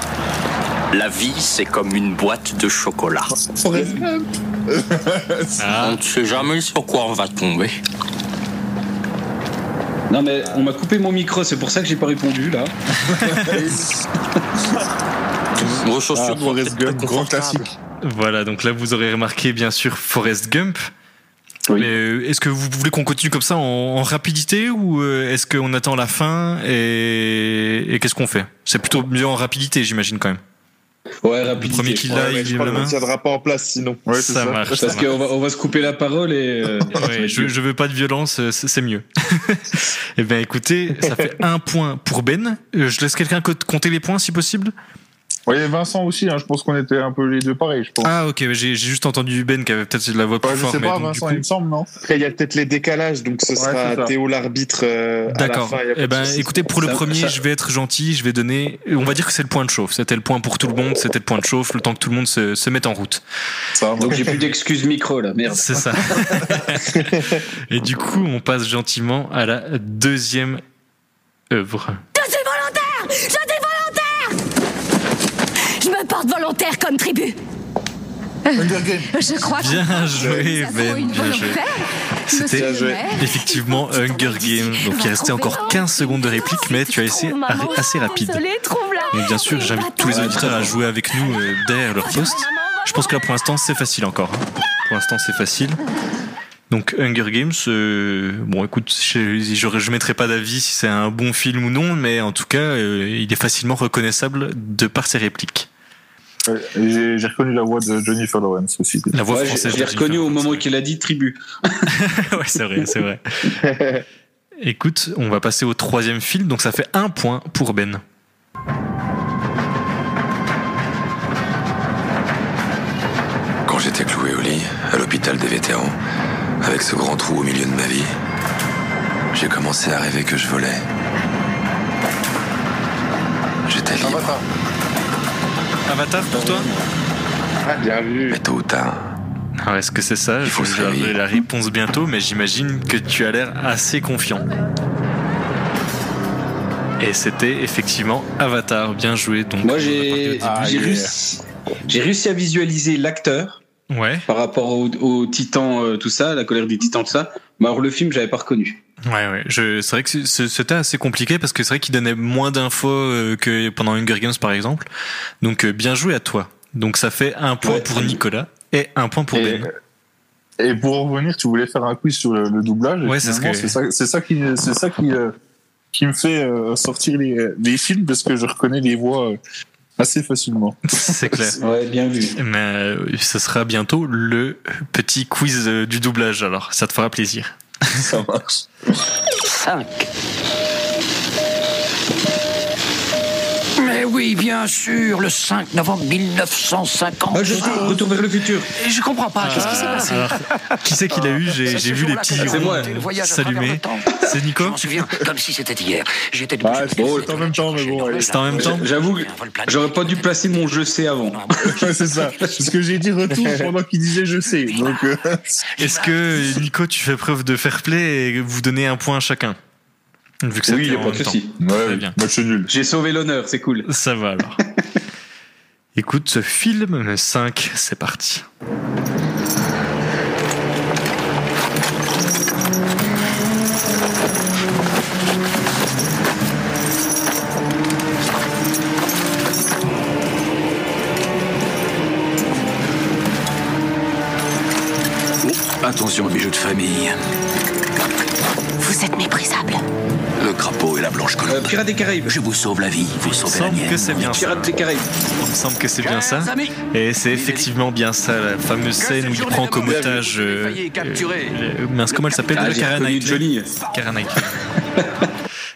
La vie, c'est comme une boîte de chocolat. Ah, On ne sait jamais sur quoi on va tomber. Non, mais on m'a coupé mon micro, c'est pour ça que j'ai pas répondu là. Vos chaussures Ah, Forrest Gump, confortables. classique. Voilà, donc là vous aurez remarqué bien sûr Forrest Gump. Oui. Mais euh, est-ce que vous voulez qu'on continue comme ça en, en rapidité ou euh, est-ce qu'on attend la fin et, et qu'est-ce qu'on fait? C'est plutôt mieux en rapidité, j'imagine quand même. Ouais, Le rapidité. premier qui Ouais, l'a, mais il je crois ne tiendra pas en place sinon. Ouais, ça ça. marche. Parce qu'on va, on va se couper la parole et. euh, Ouais, je, je veux pas de violence, c'est mieux. Eh bien, écoutez, ça fait un point pour Ben. Je laisse quelqu'un co- compter les points si possible. A Vincent aussi, hein, je pense qu'on était un peu les deux pareils, je pense. Ah, ok, j'ai j'ai juste entendu Ben qui avait peut-être de la voix plus Ouais, je forte. sais mais pas, donc, Vincent, coup- il me semble, non Après, il y a peut-être les décalages, donc ce Ouais, sera c'est ça. Théo l'arbitre euh, à la D'accord. Eh ben, écoutez, pour le premier, ça- je vais être gentil, je vais donner. On va dire que c'est le point de chauffe. C'était le point pour tout le monde, c'était le point de chauffe, le temps que tout le monde se, se mette en route. Ça, Donc j'ai plus d'excuses micro là, merde. C'est ça. Et du coup, on passe gentiment à la deuxième œuvre. Je Je suis volontaire Je me porte volontaire comme tribu. Hunger Games. Je crois que Bien joué, Ben. Bien joué. C'était effectivement Hunger Games. Donc il restait encore 15 secondes de réplique, mais tu as essayé assez rapide. Et bien sûr, j'invite tous les auditeurs à jouer avec nous euh, derrière leur poste. Je pense que là, pour l'instant, c'est facile encore. hein. Pour l'instant, c'est facile. Donc, Hunger Games, euh, bon, écoute, je, je, je mettrai pas d'avis si c'est un bon film ou non, mais en tout cas, euh, il est facilement reconnaissable de par ses répliques. Ouais, et J'ai reconnu la voix de Jennifer Lawrence aussi. La voix Ouais, française. je l'ai de reconnu au moment qu'il a dit tribu. ouais, c'est vrai, c'est vrai. Écoute, on va passer au troisième film, donc ça fait un point pour Ben. Quand j'étais cloué au lit, à l'hôpital des vétérans, avec ce grand trou au milieu de ma vie, j'ai commencé à rêver que je volais. J'étais libre, Avatar. Pour toi Ah, bien vu. mais tôt ou tard, Alors, est-ce que c'est ça Il faut Je se vais avoir la réponse bientôt, mais j'imagine que tu as l'air assez confiant. Et c'était effectivement Avatar, bien joué. Donc, Moi j'ai Ah, j'ai yeah. réussi, j'ai réussi à visualiser l'acteur Ouais, par rapport au, au titan, euh, tout ça, la colère des titans, tout ça. Mais alors le film, j'avais pas reconnu. Ouais, ouais. Je- C'est vrai que c'était assez compliqué parce que c'est vrai qu'il donnait moins d'infos euh, que pendant Hunger Games par exemple. Donc, euh, bien joué à toi. Donc, ça fait un point Ouais. pour Nicolas et un point pour Et, Ben. et pour en revenir, tu voulais faire un quiz sur le, le doublage. Ouais, c'est ce que- ça, c'est ça qui, c'est ça qui, euh, qui me fait euh, sortir les, les films parce que je reconnais les voix euh, assez facilement. C'est clair. Ouais, bien vu. Mais ce sera bientôt le petit quiz du doublage, alors ça te fera plaisir. Ça marche. 5. Oui, bien sûr, le 5 novembre 1950. Ah, je sais, retour vers le futur. Et je comprends pas, qu'est-ce qui s'est passé Alors, qui c'est qui l'a eu J'ai C'est vu les petits C'est à s'allumer. C'est Je Nico m'en souviens comme si c'était hier. J'étais Ah, depuis- c'est en même temps, mais bon. C'était en même temps J'avoue, que j'aurais pas dû placer mon je sais avant. Ouais, c'est ça. Parce que j'ai dit retour pendant qu'il disait je sais. Donc, euh, Est-ce que Nico, tu fais preuve de fair play et vous donnez un point à chacun? Vu que Oui, il y a pas de souci. ouais, bien. match nul. J'ai sauvé l'honneur, c'est cool. Ça va alors. Écoute, ce film 5, c'est parti. attention aux bijoux de famille. Vous êtes méprisable. Le crapaud et la blanche Euh, colombe. Pirates des Caraïbes. Je vous sauve la vie, vous sauvez la semble que mienne. c'est bien ça. Pirates des Caraïbes. Il me semble que c'est bien ça. Et c'est effectivement bien ça, la fameuse scène où il prend comme otage. euh, euh, le- mince, comment elle s'appelle Ah, déjà Karen Johnny. Karen Knightley.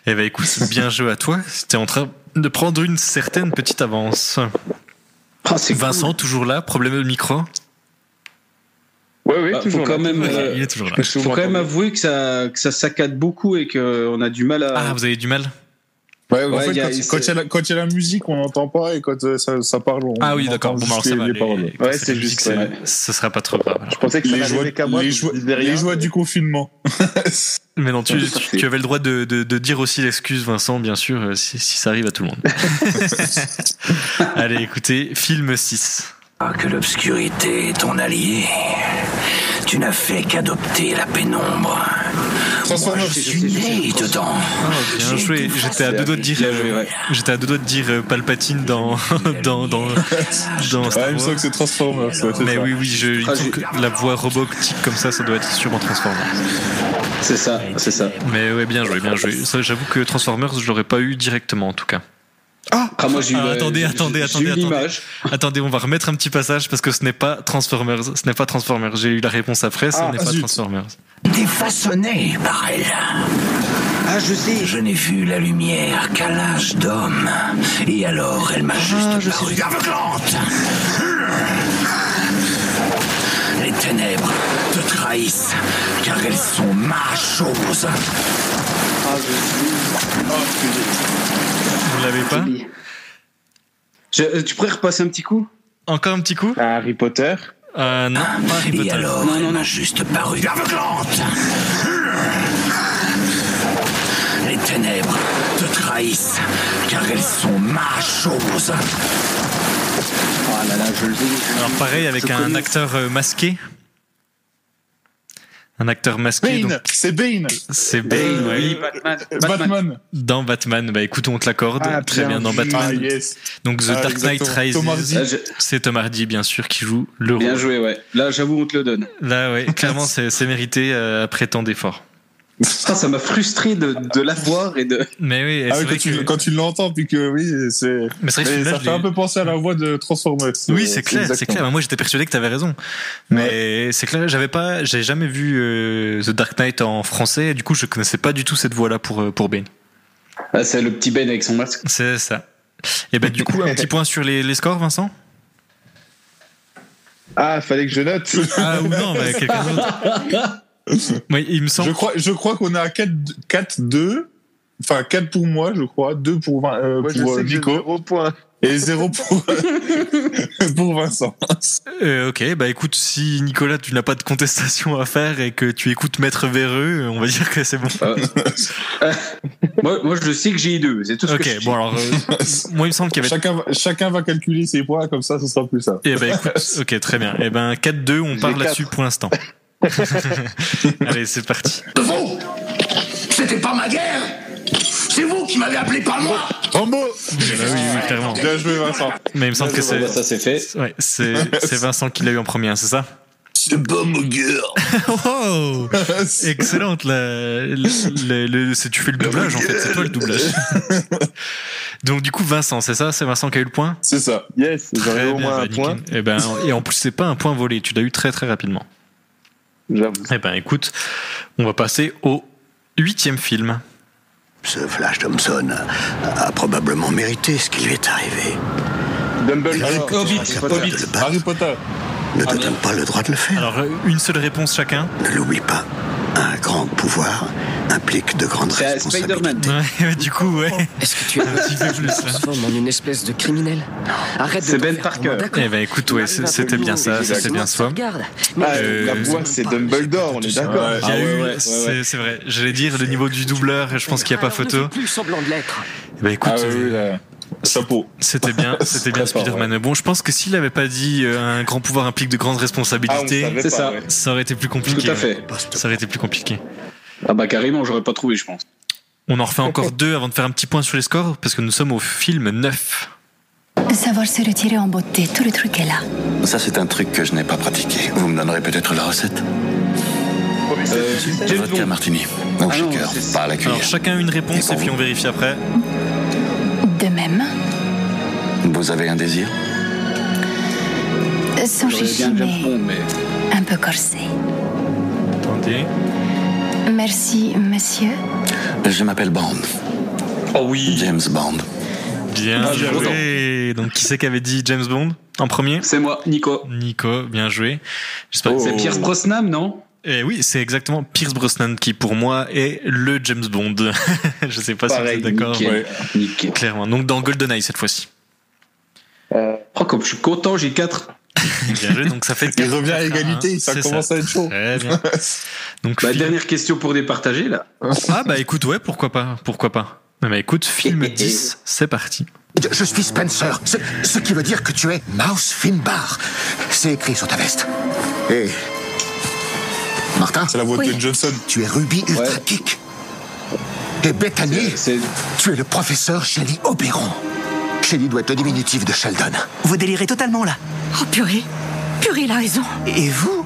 Eh ben écoute, bien joué à toi. C'était en train de prendre une certaine petite avance. Ah, Vincent, cool. toujours là, problème de micro Oui, Ah, faut toujours. quand là. même, euh, Il est toujours là. Faut quand même avouer que ça, que ça saccade beaucoup et qu'on a du mal à. Ah, vous avez du mal Ouais, en Ouais, fait, y a- quand, il y y a la musique, on n'entend pas, et quand euh, ça, ça parle, on Ah oui, d'accord. Bon, alors ça les- va. les les- paroles. Ouais, c'est juste, ouais. ce sera pas trop grave. Je pensais que ça Les joies, n'arrivait qu'à moi. les, joies, les joies du confinement. Mais non, tu, tu, tu avais le droit de, de, de dire aussi l'excuse, Vincent, bien sûr, euh, si, si ça arrive à tout le monde. Allez, écoutez, film 6. Ah, que l'obscurité est ton allié. Tu n'as fait qu'adopter la pénombre. Moi, Transformers. je suis né dedans. Bien J'ai joué. tout J'étais à deux doigts de dire. Bien. J'étais à deux doigts de dire euh, Palpatine dans dans dans, dans Star me semble que c'est Transformers. Mais ça. oui, oui, je, Ah, la voix robotique comme ça, ça doit être sûrement Transformers. C'est ça, c'est ça. Mais ouais, bien joué, bien joué. J'avoue que Transformers, je l'aurais pas eu directement en tout cas. Ah, moi j'ai eu. Ah, euh, attendez, j'ai- attendez, j'ai attendez, eu attendez. l'image. Attendez, on va remettre un petit passage parce que ce n'est pas Transformers. Ce n'est pas Transformers. J'ai eu la réponse après, ce Ah, n'est pas zut. Transformers. Défaçonné par elle. Ah, je sais. Je n'ai vu la lumière qu'à l'âge d'homme. Et alors, elle m'a juste paru aveuglante. Les ténèbres te trahissent, car elles sont ma chose. Vous l'avez pas Je- euh, tu pourrais repasser un petit coup Encore un petit coup Harry Potter. euh, Non, pas Harry Et Potter. alors, Non, non, non. juste paru aveuglante. Les ténèbres te trahissent, car elles sont ma chose. Ah là là, je le dis. Alors pareil avec Je un connais. acteur euh, masqué. Un acteur masqué. Bane, c'est Bane. C'est Bane, ouais. Oui, Batman. Batman. Batman. Dans Batman, bah écoute, on te l'accorde. Ah, Très bien bien dans. Batman. Ah, yes. Donc The Ah, Dark Knight. Rises. Ah, C'est Tom Hardy, bien sûr, qui joue le Bien rôle. joué, ouais. Là, j'avoue, on te le donne. Là, ouais, clairement, c'est c'est mérité euh, après tant d'efforts. Ah, ça m'a frustré de, de l'avoir et de. Mais oui, Ah vrai quand, tu, que- quand tu l'entends, puis que oui, c'est. Mais c'est vrai que mais celui-là, ça fait un peu penser à la voix de Transformers. Oui, Euh, c'est clair, c'est clair. Moi, j'étais persuadé que tu avais raison. Mais c'est clair, j'avais pas, j'ai jamais vu euh, The Dark Knight en français. Et du coup, je connaissais pas du tout cette voix-là pour euh, pour Bane. Ah, c'est le petit Ben avec son masque. C'est ça. Et ben du coup, un petit point sur les, les scores, Vincent? Ah, fallait que je note. Ah ou non, mais quelqu'un d'autre. Oui, il me semble. Je crois, je crois qu'on est à 4 4-2. Enfin, 4 pour moi, je crois. 2 pour, euh, Moi, je pour euh, sais j'ai Nico. zéro point. Et 0 pour, pour Vincent. Euh, ok, bah écoute, si Nicolas, tu n'as pas de contestation à faire et que tu écoutes Maître Véreux, on va dire que c'est bon. moi, moi, je sais que j'ai eu deux. C'est tout ce que je Ok, bon alors, euh, moi il me semble qu'il y avait. chacun, va- chacun va calculer ses points, comme ça, ce sera plus ça. Eh ben écoute, ok, très bien. Eh ben 4-2, on part là-dessus pour l'instant. Allez, c'est parti. Vous C'était pas ma guerre C'est vous qui m'avez appelé, pas moi Rambo Bah oui, oui, clairement. Bien joué, Vincent. Mais il me semble que bah, c'est. ça, c'est fait. Ouais, c'est c'est Vincent qui l'a eu en premier, hein, c'est ça? C'est pas ma guerre Oh Excellente, la, c'est- tu fais le doublage en fait, c'est toi le doublage. Donc du coup Vincent, c'est ça? C'est Vincent qui a eu le point? C'est ça. Yes, j'aurais Très au bien, moins bah, un nickel. point. Et, ben, et en plus c'est pas un point volé, tu l'as eu très très rapidement. J'avoue. Eh ben écoute, on va passer au huitième film. Ce Flash Thompson a, probablement mérité ce qui lui est arrivé. Dumbledore. Hobbit, Hobbit. Harry Potter. Ne te donne pas le droit de le faire? Alors une seule réponse chacun. Ne l'oublie pas. Un grand pouvoir implique de grandes C'est responsabilités. Ouais, du coup ouais. Est-ce que tu as Un petit peu plus, là. transforme en une espèce de criminel Arrête de C'est Ben faire Parker. Eh ben écoute, ouais, c'était bien ça, c'était bien. Regarde. Ah, Euh, la voix, c'est Dumbledore, on est d'accord. Ah ouais, c'est vrai. J'allais dire le niveau du doubleur, je pense qu'il n'y a pas photo. plus semblant de l'être. Eh ben écoute, Ah oui, oui, là. Chapeau. c'était bien, c'était bien Spider-Man. Bon, je pense que s'il n'avait pas dit euh, un grand pouvoir implique de grandes Ah, on responsabilités, pas, ça. ouais. ça aurait été plus compliqué. Tout à fait. Ça aurait été plus compliqué. Ah bah carrément, j'aurais pas trouvé, je pense. On en refait encore deux avant de faire un petit point sur les scores, parce que nous sommes au film 9. Savoir se retirer en beauté, tout le truc est là. Ça, c'est un truc que je n'ai pas pratiqué. Vous me donnerez peut-être la recette Euh, Vodka martini. Au Ah shaker, pas à la Alors chacun une réponse Et puis on vérifie après. De même, Vous avez un désir sans chichi, mais mais. un peu corsé. Attendez. Merci, monsieur. Je m'appelle Bond. Oh oui, James Bond. bien Ah, joué. Donc qui c'est qui avait dit James Bond en premier? C'est moi, Nico. Nico, bien joué. J'espère que C'est Pierce Brosnan, non? Eh oui, c'est exactement Pierce Brosnan qui pour moi est le James Bond. Je sais pas Pareil, si vous êtes d'accord. nickel. Ouais, Nickel. clairement. Donc dans GoldenEye cette fois-ci. Oh, comme je suis content, j'ai 4. Bien joué. Donc ça fait. Il quatre revient à égalité, ça commence à être chaud. Très bien. Donc Bah, film- dernière question pour départager, là. ah bah écoute ouais pourquoi pas pourquoi pas. Ah bah écoute film 10 c'est parti. Je, je suis Spencer, ce, ce qui veut dire que tu es Mouse Finbar. C'est écrit sur ta veste. Et Martin C'est la voix Oui. de Ben Johnson. Tu es Ruby Ultra Kick. Et Bethany, tu es le professeur Shelly Oberon. Shelly doit être le diminutif de Sheldon. Vous délirez totalement là. Oh purée. Purée, il a raison. Et vous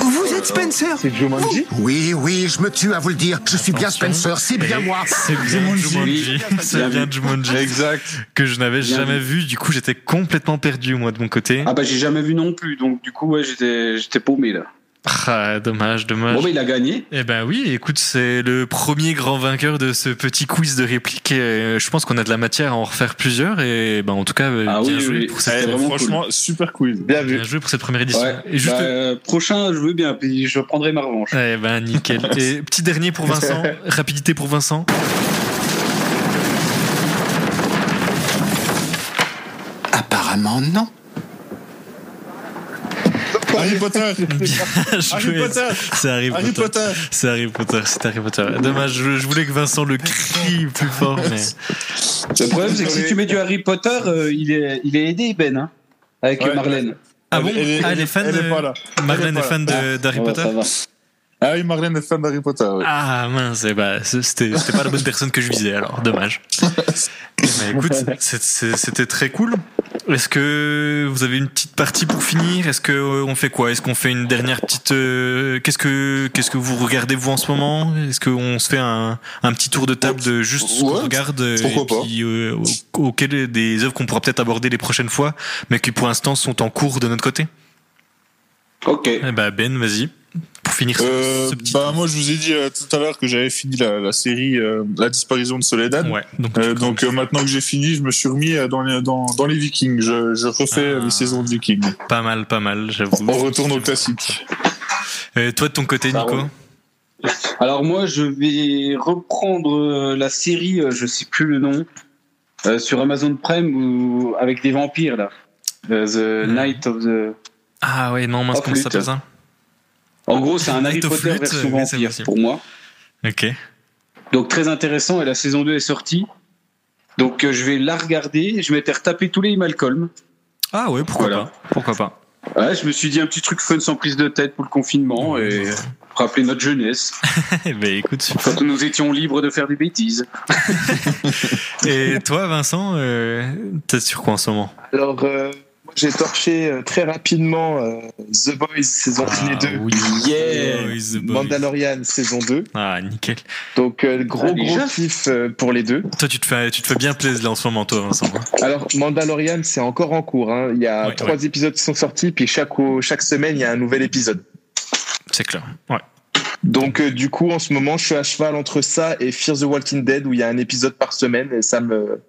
Vous êtes Spencer C'est Jumanji Oui, oui, je me tue à vous le dire. Je suis bien. Spencer, c'est bien moi. C'est bien Jumanji. C'est Bien. Jumanji. Exact. Que je n'avais jamais vu. Du coup, j'étais complètement perdu, moi, de mon côté. Ah bah j'ai jamais vu non plus, donc du coup ouais j'étais paumé là. Ah, dommage, dommage. Bon bah il a gagné. Eh ben oui, écoute, c'est le premier grand vainqueur de ce petit quiz de réplique. Et euh, je pense qu'on a de la matière à en refaire plusieurs. Et ben en tout cas, euh, Ah bien oui, joué oui, pour oui. cette, C'est vraiment Franchement, super quiz. Bien vu. bien joué pour cette première édition. Ouais. Et juste, Bah, euh, prochain je veux bien, puis je prendrai ma revanche. eh ben nickel. Et petit dernier pour Vincent, rapidité pour Vincent. Apparemment non. Harry Potter. Bien Harry. Potter. C'est Harry, Harry Potter. Potter. C'est Harry Potter. C'est Harry Potter. Dommage, je, je voulais que Vincent le crie plus fort, mais Le problème c'est que si tu mets du Harry Potter, euh, il est il est aidé Ben hein, avec Ouais. Marlène. ah bon, Elle- elle est- ah, elle est fan elle est de- pas là. Marlène Elle est fan de- d'Harry Potter. Ah oui, Marlène est fan d'Harry Potter. oui. Ah mince, eh ben, c- c'était pas la bonne personne que je visais alors, dommage. Mais écoute, c'est- c'est- c'était très cool. Est-ce que vous avez une petite partie pour finir? Est-ce que euh, on fait quoi? Est-ce qu'on fait une dernière petite euh, Qu'est-ce que qu'est-ce que vous regardez vous en ce moment? Est-ce qu'on se fait un, un petit tour de table de juste ce qu'on Ouais, regarde euh, et puis euh, auquel des œuvres qu'on pourra peut-être aborder les prochaines fois, mais qui pour l'instant sont en cours de notre côté? Ok. Eh ben Ben, vas-y pour finir Euh, ce petit. bah moi je vous ai dit euh, tout à l'heure que j'avais fini la, la série euh, La disparition de Soledad. Ouais, donc, Euh, donc euh, maintenant que j'ai fini, je me suis remis euh, dans les, dans, dans les Vikings. Je, je refais Ah. les saisons de Vikings. pas mal, pas mal, j'avoue. On retourne au classique. Euh, toi de ton côté, Ça Nico. Alors moi je vais reprendre euh, la série, euh, je sais plus le nom, euh, sur Amazon Prime ou avec des vampires là. Euh, The Hmm. Night of the. Ah ouais, non, mince, Oh, comment ça s'appelle ça En gros c'est un Harry Potter version vampire pour moi. Ok. Donc très intéressant et la saison 2 est sortie. Donc euh, je vais la regarder. Je m'étais retapé tous les Malcolm. Ah ouais, pourquoi Voilà. pas Pourquoi pas Ouais, je me suis dit un petit truc fun sans prise de tête pour le confinement et rappeler notre jeunesse Ben écoute, super. quand nous étions libres de faire des bêtises. Et toi, Vincent, euh, t'es sur quoi en ce moment? Alors, euh, j'ai torché euh, très rapidement euh, The Boys saison 1 et 2. Ah oui. Yeah. Boys, The Boys. Mandalorian saison 2. Ah, nickel. Donc, euh, gros, Ah, gros kiff euh, pour les deux. Toi, tu te fais, tu te fais bien plaisir là en ce moment, toi, Vincent. hein. Alors, Mandalorian, c'est encore en cours. hein. Il y a Ouais, trois épisodes qui sont sortis, puis chaque, chaque semaine, il y a un nouvel épisode. C'est clair. Ouais. Donc, euh, du coup, en ce moment, je suis à cheval entre ça et Fear the Walking Dead, où il y a un épisode par semaine, et ça me,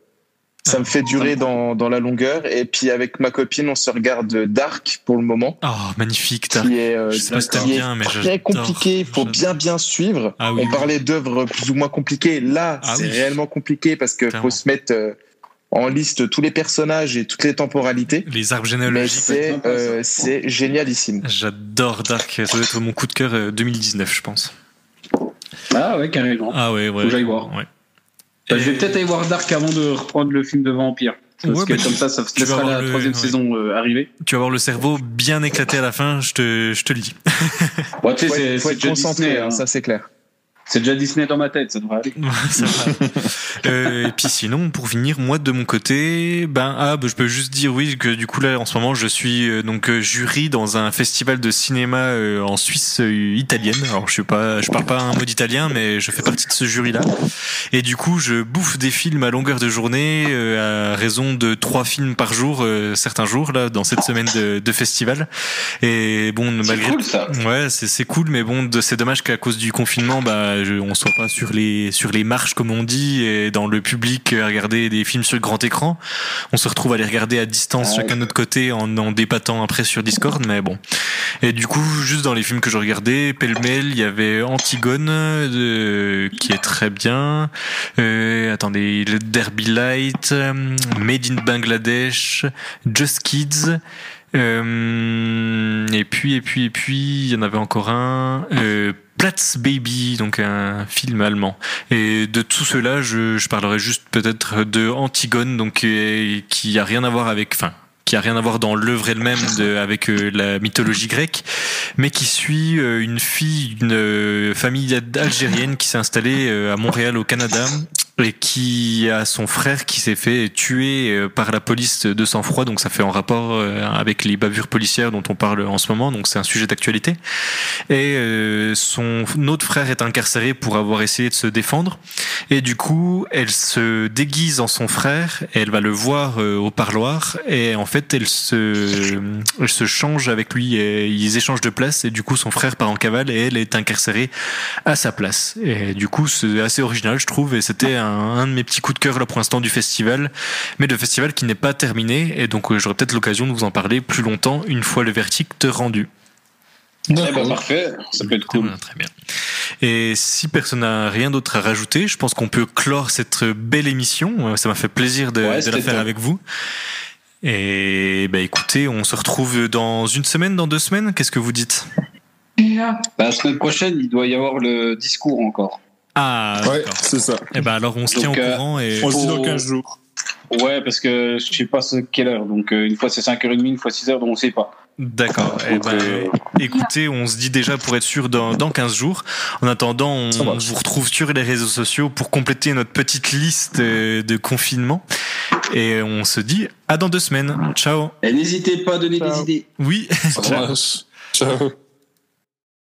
ça me fait durer dans, dans la longueur. Et puis, avec ma copine, on se regarde Dark pour le moment, Oh, magnifique. t'as- qui est, euh, Je sais pas si t'aimes qui est bien, mais très compliqué. Il faut J'adore. bien, bien suivre. Ah oui, on oui. parlait d'œuvres plus ou moins compliquées. Là, Ah c'est oui. réellement compliqué parce que Clairement. faut se mettre euh, en liste tous les personnages et toutes les temporalités. Les arbres généalogiques. c'est euh, c'est génialissime. J'adore Dark. Ça doit être mon coup de cœur euh, 2019, je pense. Ah ouais, carrément. Ah ouais, ouais. Faut que j'aille voir. Ouais. Bah, je vais peut-être aller voir Dark avant de reprendre le film de vampire. Parce Ouais, que bah, comme ça, ça tu vas laissera voir la le- troisième ouais. saison euh, arriver. Tu vas avoir le cerveau bien éclaté à la fin, je te, je te le dis. Bon, tu sais, Faut c'est concentré, Disney. hein. ça c'est clair. C'est déjà Disney dans ma tête, ça devrait aller. Ça. Euh, et puis sinon, pour finir, moi de mon côté, ben ah, ben, je peux juste dire oui que du coup là en ce moment je suis euh, donc euh, jury dans un festival de cinéma euh, en Suisse euh, italienne. Alors je suis pas, je parle pas un mot d'italien, mais je fais partie de ce jury là. Et du coup, je bouffe des films à longueur de journée euh, à raison de trois films par jour euh, certains jours là dans cette semaine de, de festival. Et bon, malgré cool ça. Ouais, c'est cool, mais bon, c'est dommage qu'à cause du confinement, bah, je, on soit pas sur les sur les marches comme on dit et dans le public à regarder des films sur le grand écran. On se retrouve à les regarder à distance, Ah chacun de notre côté, en en débattant après sur Discord, mais bon. Et du coup, juste dans les films que je regardais, pêle-mêle, il y avait Antigone, euh, qui est très bien. Euh, attendez, le Derby Light, euh, Made in Bangladesh, Just Kids. Euh, et puis, et puis, et puis, il y en avait encore un. Euh, Platz Baby, donc un film allemand. Et de tout cela, je, parlerai juste peut-être de Antigone, donc qui a rien à voir avec, enfin, qui a rien à voir dans l'œuvre elle-même avec euh, la mythologie grecque, mais qui suit euh, une fille d'une euh, famille algérienne qui s'est installée à Montréal au Canada et qui a son frère qui s'est fait tuer euh, par la police de sang-froid, donc ça fait en rapport euh, avec les bavures policières dont on parle en ce moment, donc c'est un sujet d'actualité. Et euh, son autre frère est incarcéré pour avoir essayé de se défendre. Et du coup, elle se déguise en son frère, elle va le voir au parloir, et en fait, elle se, elle se change avec lui, ils échangent de place, et du coup, son frère part en cavale, et elle est incarcérée à sa place. Et du coup, c'est assez original, je trouve, et c'était un, un de mes petits coups de cœur là pour l'instant du festival, mais le festival qui n'est pas terminé, et donc euh, j'aurai peut-être l'occasion de vous en parler plus longtemps une fois le verdict rendu. Eh ben, parfait, ça peut être cool. Très bien. Et si personne n'a rien d'autre à rajouter, je pense qu'on peut clore cette belle émission. Euh, Ça m'a fait plaisir de, Ouais, de la faire avec vous. Et bah écoutez, on se retrouve dans une semaine, dans deux semaines. Qu'est-ce que vous dites? Bah, la semaine prochaine, il doit y avoir le discours encore. Ah, Ouais, c'est ça. Et ben alors on se tient au euh, courant et On se dit dans Faut- 15 jours. Ouais, parce que je sais pas quelle heure. Donc, euh, une fois c'est 5h30, une fois 6h, donc on sait pas. D'accord. Eh ben, euh, écoutez, on se dit déjà pour être sûr dans, dans 15 jours. En attendant, on vous retrouve sur les réseaux sociaux pour compléter notre petite liste euh, de confinement. Et on se dit à dans deux semaines. Ciao. Et n'hésitez pas à donner Ciao. des idées. Oui. Marche. Ciao.